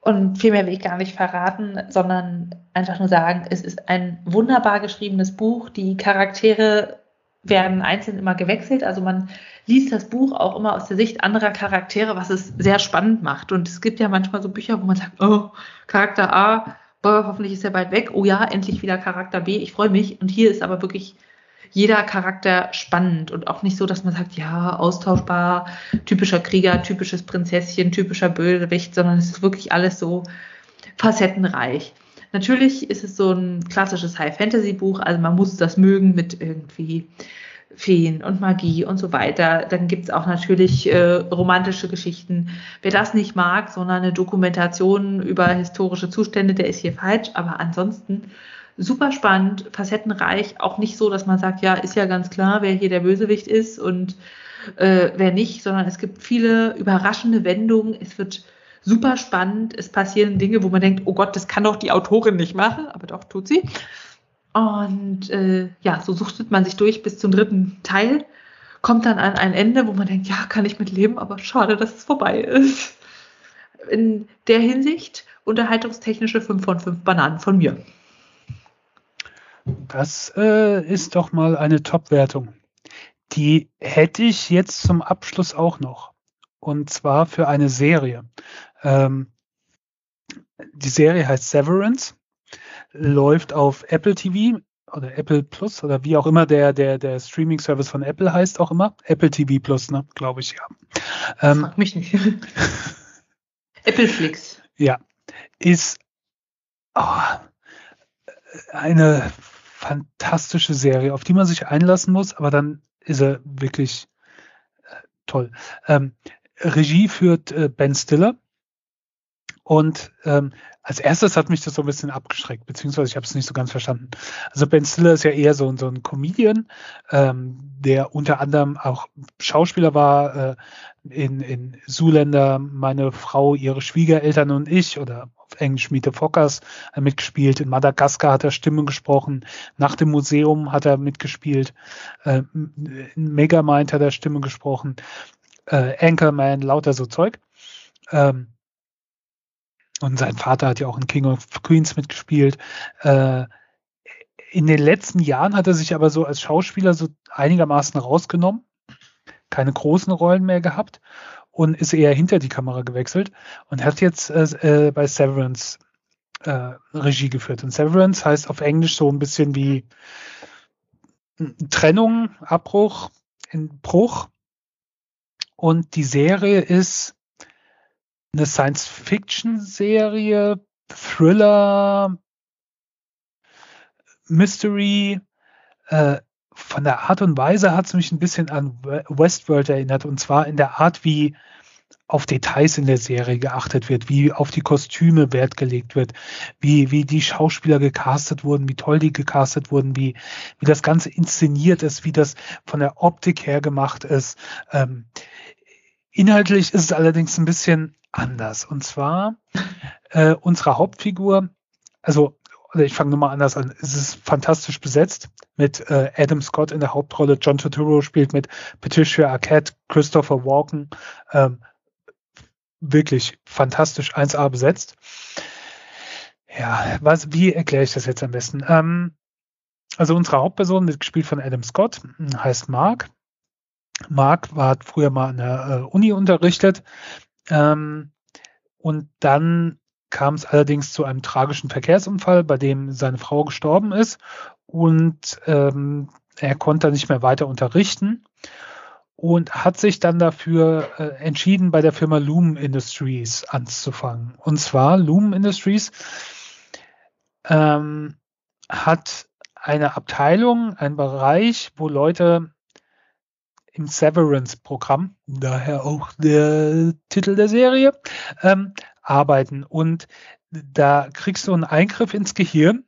Und viel mehr will ich gar nicht verraten, sondern einfach nur sagen, es ist ein wunderbar geschriebenes Buch. Die Charaktere werden einzeln immer gewechselt. Also man liest das Buch auch immer aus der Sicht anderer Charaktere, was es sehr spannend macht. Und es gibt ja manchmal so Bücher, wo man sagt, oh, Charakter A, boah, hoffentlich ist er bald weg. Oh ja, endlich wieder Charakter B, ich freue mich. Und hier ist aber wirklich jeder Charakter spannend und auch nicht so, dass man sagt, ja, austauschbar, typischer Krieger, typisches Prinzesschen, typischer Bösewicht, sondern es ist wirklich alles so facettenreich. Natürlich ist es so ein klassisches High-Fantasy-Buch, also man muss das mögen mit irgendwie Feen und Magie und so weiter. Dann gibt es auch natürlich äh, romantische Geschichten. Wer das nicht mag, sondern eine Dokumentation über historische Zustände, der ist hier falsch. Aber ansonsten super spannend, facettenreich, auch nicht so, dass man sagt, ja, ist ja ganz klar, wer hier der Bösewicht ist und äh, wer nicht, sondern es gibt viele überraschende Wendungen. Es wird super spannend. Es passieren Dinge, wo man denkt, oh Gott, das kann doch die Autorin nicht machen, aber doch tut sie. Und äh, ja, so suchtet man sich durch bis zum dritten Teil, kommt dann an ein Ende, wo man denkt, ja, kann ich mit leben, aber schade, dass es vorbei ist. In der Hinsicht unterhaltungstechnische 5 von 5 Bananen von mir. Das äh, ist doch mal eine Top-Wertung. Die hätte ich jetzt zum Abschluss auch noch. Und zwar für eine Serie. Ähm, die Serie heißt Severance, läuft auf Apple TV oder Apple Plus oder wie auch immer der, der, der Streaming-Service von Apple heißt auch immer. Apple TV Plus, ne, glaube ich, ja. Ähm, Frag mich nicht. (laughs) Apple Flix. Ja. Ist oh, eine fantastische Serie, auf die man sich einlassen muss, aber dann ist er wirklich äh, toll. Ähm, Regie führt äh, Ben Stiller. Und ähm, als erstes hat mich das so ein bisschen abgeschreckt, beziehungsweise ich habe es nicht so ganz verstanden. Also Ben Stiller ist ja eher so, so ein Comedian, ähm, der unter anderem auch Schauspieler war äh, in, in Zuländer, meine Frau, ihre Schwiegereltern und ich oder Englisch Miete Fockers äh, mitgespielt. In Madagaskar hat er Stimmen gesprochen. Nach dem Museum hat er mitgespielt. Äh, in Megamind hat er Stimmen gesprochen. Äh, Anchorman, lauter so Zeug. Ähm, und sein Vater hat ja auch in King of Queens mitgespielt. Äh, in den letzten Jahren hat er sich aber so als Schauspieler so einigermaßen rausgenommen. Keine großen Rollen mehr gehabt und ist eher hinter die Kamera gewechselt und hat jetzt äh, äh bei Severance äh, Regie geführt. Und Severance heißt auf Englisch so ein bisschen wie Trennung, Abbruch, Bruch. Und die Serie ist eine Science-Fiction-Serie, Thriller, Mystery. Äh, von der Art und Weise hat es mich ein bisschen an Westworld erinnert. Und zwar in der Art, wie auf Details in der Serie geachtet wird, wie auf die Kostüme Wert gelegt wird, wie, wie die Schauspieler gecastet wurden, wie toll die gecastet wurden, wie, wie das Ganze inszeniert ist, wie das von der Optik her gemacht ist. Ähm, inhaltlich ist es allerdings ein bisschen anders. Und zwar äh, unsere Hauptfigur, also oder ich fange nochmal anders an. Es ist fantastisch besetzt mit äh, Adam Scott in der Hauptrolle. John Turturro spielt mit Patricia Arquette, Christopher Walken. Ähm, wirklich fantastisch 1A besetzt. Ja, was, wie erkläre ich das jetzt am besten? Ähm, also unsere Hauptperson wird gespielt von Adam Scott, heißt Mark. Mark war früher mal an der äh, Uni unterrichtet ähm, und dann kam es allerdings zu einem tragischen Verkehrsunfall, bei dem seine Frau gestorben ist und ähm, er konnte nicht mehr weiter unterrichten und hat sich dann dafür äh, entschieden, bei der Firma Loom Industries anzufangen. Und zwar Loom Industries ähm, hat eine Abteilung, einen Bereich, wo Leute im Severance-Programm, daher auch der Titel der Serie, ähm, arbeiten. Und da kriegst du einen Eingriff ins Gehirn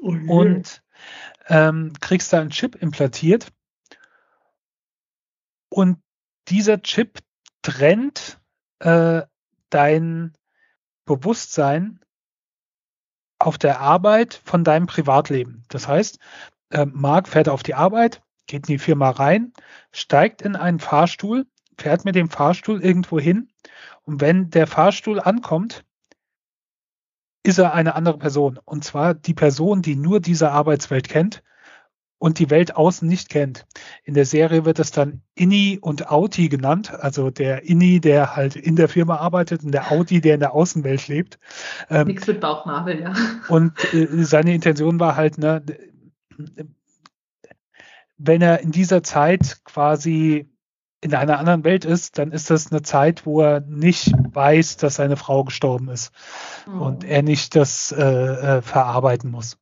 oh und ähm, kriegst da einen Chip implantiert und dieser Chip trennt äh, dein Bewusstsein auf der Arbeit von deinem Privatleben. Das heißt, äh, Marc fährt auf die Arbeit, geht in die Firma rein, steigt in einen Fahrstuhl, fährt mit dem Fahrstuhl irgendwo hin und wenn der Fahrstuhl ankommt, ist er eine andere Person. Und zwar die Person, die nur diese Arbeitswelt kennt und die Welt außen nicht kennt. In der Serie wird es dann Inni und Auti genannt, also der Inni, der halt in der Firma arbeitet und der Auti, der in der Außenwelt lebt. Ähm, Nichts mit Bauchnabel, ja. Und äh, seine Intention war halt, ne, wenn er in dieser Zeit quasi in einer anderen Welt ist, dann ist das eine Zeit, wo er nicht weiß, dass seine Frau gestorben ist oh. und er nicht das äh, äh, verarbeiten muss.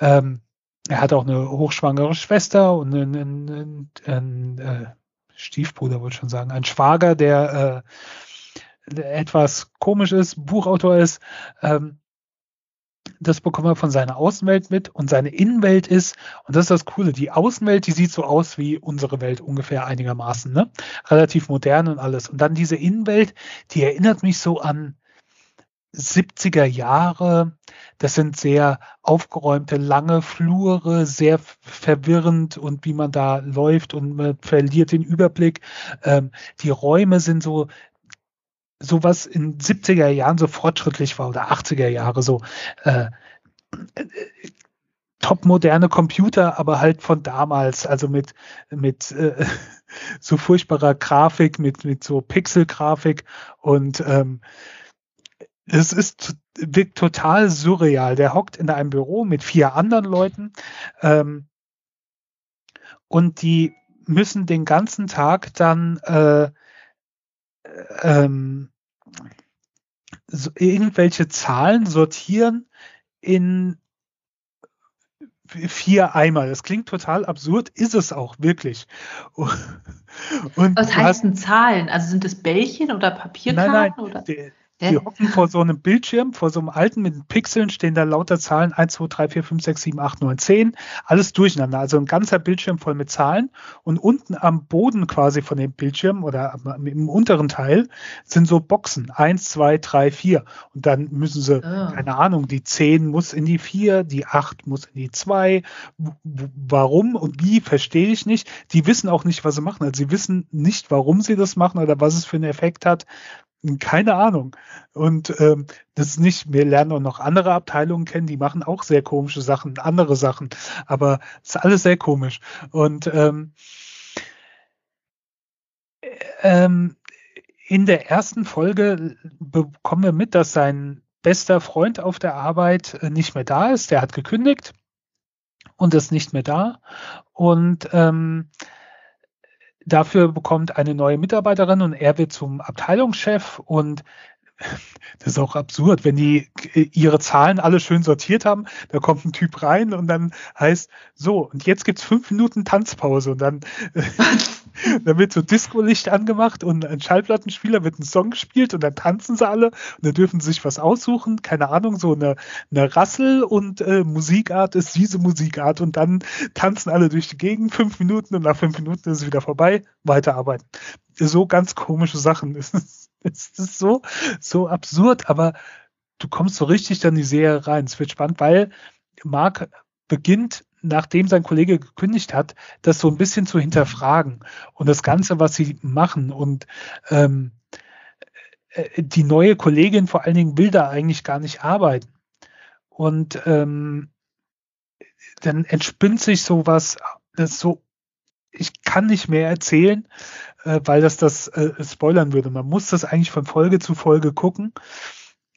Ähm, er hat auch eine hochschwangere Schwester und einen, einen, einen äh, Stiefbruder, wollte ich schon sagen, ein Schwager, der äh, etwas komisch ist, Buchautor ist. Ähm, das bekommt er von seiner Außenwelt mit und seine Innenwelt ist, und das ist das Coole, die Außenwelt, die sieht so aus wie unsere Welt ungefähr einigermaßen, ne? Relativ modern und alles. Und dann diese Innenwelt, die erinnert mich so an 70er Jahre. Das sind sehr aufgeräumte, lange Flure, sehr verwirrend und wie man da läuft und man verliert den Überblick. Ähm, die Räume sind so, so was in 70er Jahren so fortschrittlich war oder 80er Jahre so. Äh, top moderne Computer, aber halt von damals, also mit, mit äh, (laughs) so furchtbarer Grafik, mit, mit so Pixelgrafik und ähm, es ist wirkt total surreal. Der hockt in einem Büro mit vier anderen Leuten ähm, und die müssen den ganzen Tag dann äh, ähm, so irgendwelche Zahlen sortieren in vier Eimer. Das klingt total absurd, ist es auch wirklich. (laughs) Und Was heißt denn Zahlen? Also sind es Bällchen oder Papierkarten? Nein, nein, oder? Die hocken vor so einem Bildschirm, vor so einem alten mit Pixeln stehen da lauter Zahlen 1, 2, 3, 4, 5, 6, 7, 8, 9, 10. Alles durcheinander. Also ein ganzer Bildschirm voll mit Zahlen. Und unten am Boden quasi von dem Bildschirm oder im unteren Teil sind so Boxen. 1, 2, 3, 4. Und dann müssen sie, oh. keine Ahnung, die 10 muss in die 4, die 8 muss in die 2. Warum und wie, verstehe ich nicht. Die wissen auch nicht, was sie machen. Also sie wissen nicht, warum sie das machen oder was es für einen Effekt hat. Keine Ahnung. Und ähm, das ist nicht, wir lernen auch noch andere Abteilungen kennen, die machen auch sehr komische Sachen, andere Sachen, aber es ist alles sehr komisch. Und ähm, ähm, in der ersten Folge bekommen wir mit, dass sein bester Freund auf der Arbeit äh, nicht mehr da ist. Der hat gekündigt und ist nicht mehr da. Und ähm, dafür bekommt eine neue Mitarbeiterin und er wird zum Abteilungschef und das ist auch absurd, wenn die äh, ihre Zahlen alle schön sortiert haben, da kommt ein Typ rein und dann heißt, so, und jetzt gibt's fünf Minuten Tanzpause. Und dann, (laughs) dann wird so Disco-Licht angemacht und ein Schallplattenspieler wird ein Song gespielt und dann tanzen sie alle. Und dann dürfen sie sich was aussuchen, keine Ahnung, so eine, eine Rassel und äh, Musikart ist diese Musikart. Und dann tanzen alle durch die Gegend fünf Minuten und nach fünf Minuten ist es wieder vorbei, weiterarbeiten. So ganz komische Sachen. (laughs) (laughs) Es ist so, so absurd, aber du kommst so richtig dann in die Serie rein. Es wird spannend, weil Mark beginnt, nachdem sein Kollege gekündigt hat, das so ein bisschen zu hinterfragen und das Ganze, was sie machen und ähm, äh, die neue Kollegin vor allen Dingen will da eigentlich gar nicht arbeiten. Und ähm, dann entspinnt sich sowas, das so, ich kann nicht mehr erzählen, äh, weil das das äh, spoilern würde. Man muss das eigentlich von Folge zu Folge gucken.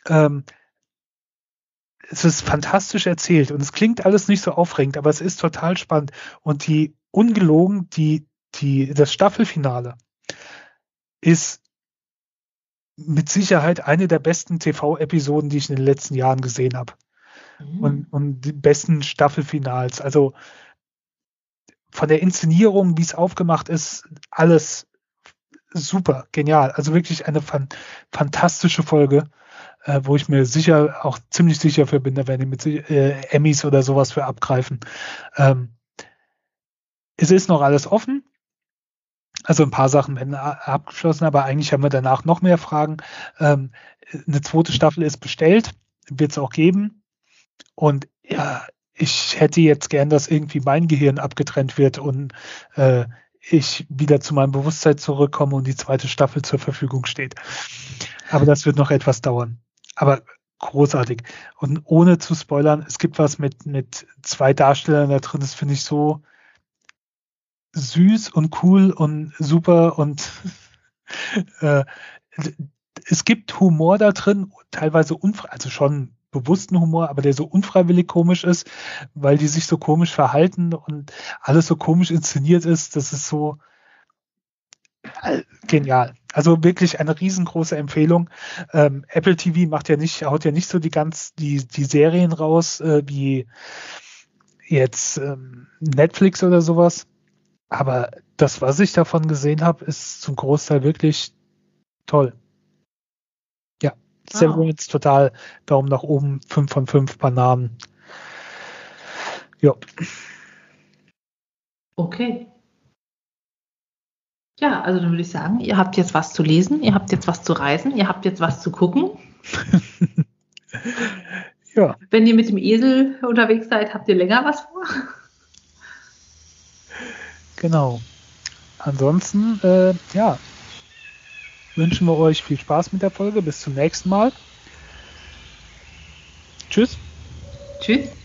Ähm, es ist fantastisch erzählt und es klingt alles nicht so aufregend, aber es ist total spannend. Und die ungelogen, die, die, das Staffelfinale ist mit Sicherheit eine der besten TV-Episoden, die ich in den letzten Jahren gesehen habe. Mhm. Und, und die besten Staffelfinals. Also von der Inszenierung, wie es aufgemacht ist, alles super, genial. Also wirklich eine fan fantastische Folge, äh, wo ich mir sicher, auch ziemlich sicher für bin, da werden die mit äh, Emmys oder sowas für abgreifen. Ähm, es ist noch alles offen. Also ein paar Sachen werden abgeschlossen, aber eigentlich haben wir danach noch mehr Fragen. Ähm, eine zweite Staffel ist bestellt, wird es auch geben. Und ja, ich hätte jetzt gern, dass irgendwie mein Gehirn abgetrennt wird und äh, ich wieder zu meinem Bewusstsein zurückkomme und die zweite Staffel zur Verfügung steht. Aber das wird noch etwas dauern. Aber großartig. Und ohne zu spoilern, es gibt was mit, mit zwei Darstellern da drin, das finde ich so süß und cool und super und (laughs) äh, es gibt Humor da drin, teilweise unfrei, also schon bewussten Humor, aber der so unfreiwillig komisch ist, weil die sich so komisch verhalten und alles so komisch inszeniert ist. Das ist so äh, genial. Also wirklich eine riesengroße Empfehlung. Ähm, Apple TV macht ja nicht, haut ja nicht so die ganz die die Serien raus äh, wie jetzt ähm, Netflix oder sowas. Aber das, was ich davon gesehen habe, ist zum Großteil wirklich toll. Severance ah. total Daumen nach oben, 5 von 5 Bananen. Ja. Okay. Ja, also dann würde ich sagen, ihr habt jetzt was zu lesen, ihr habt jetzt was zu reisen, ihr habt jetzt was zu gucken. (laughs) ja. Wenn ihr mit dem Esel unterwegs seid, habt ihr länger was vor? Genau. Ansonsten, äh, ja, wünschen wir euch viel Spaß mit der Folge. Bis zum nächsten Mal. Tschüss. Tschüss.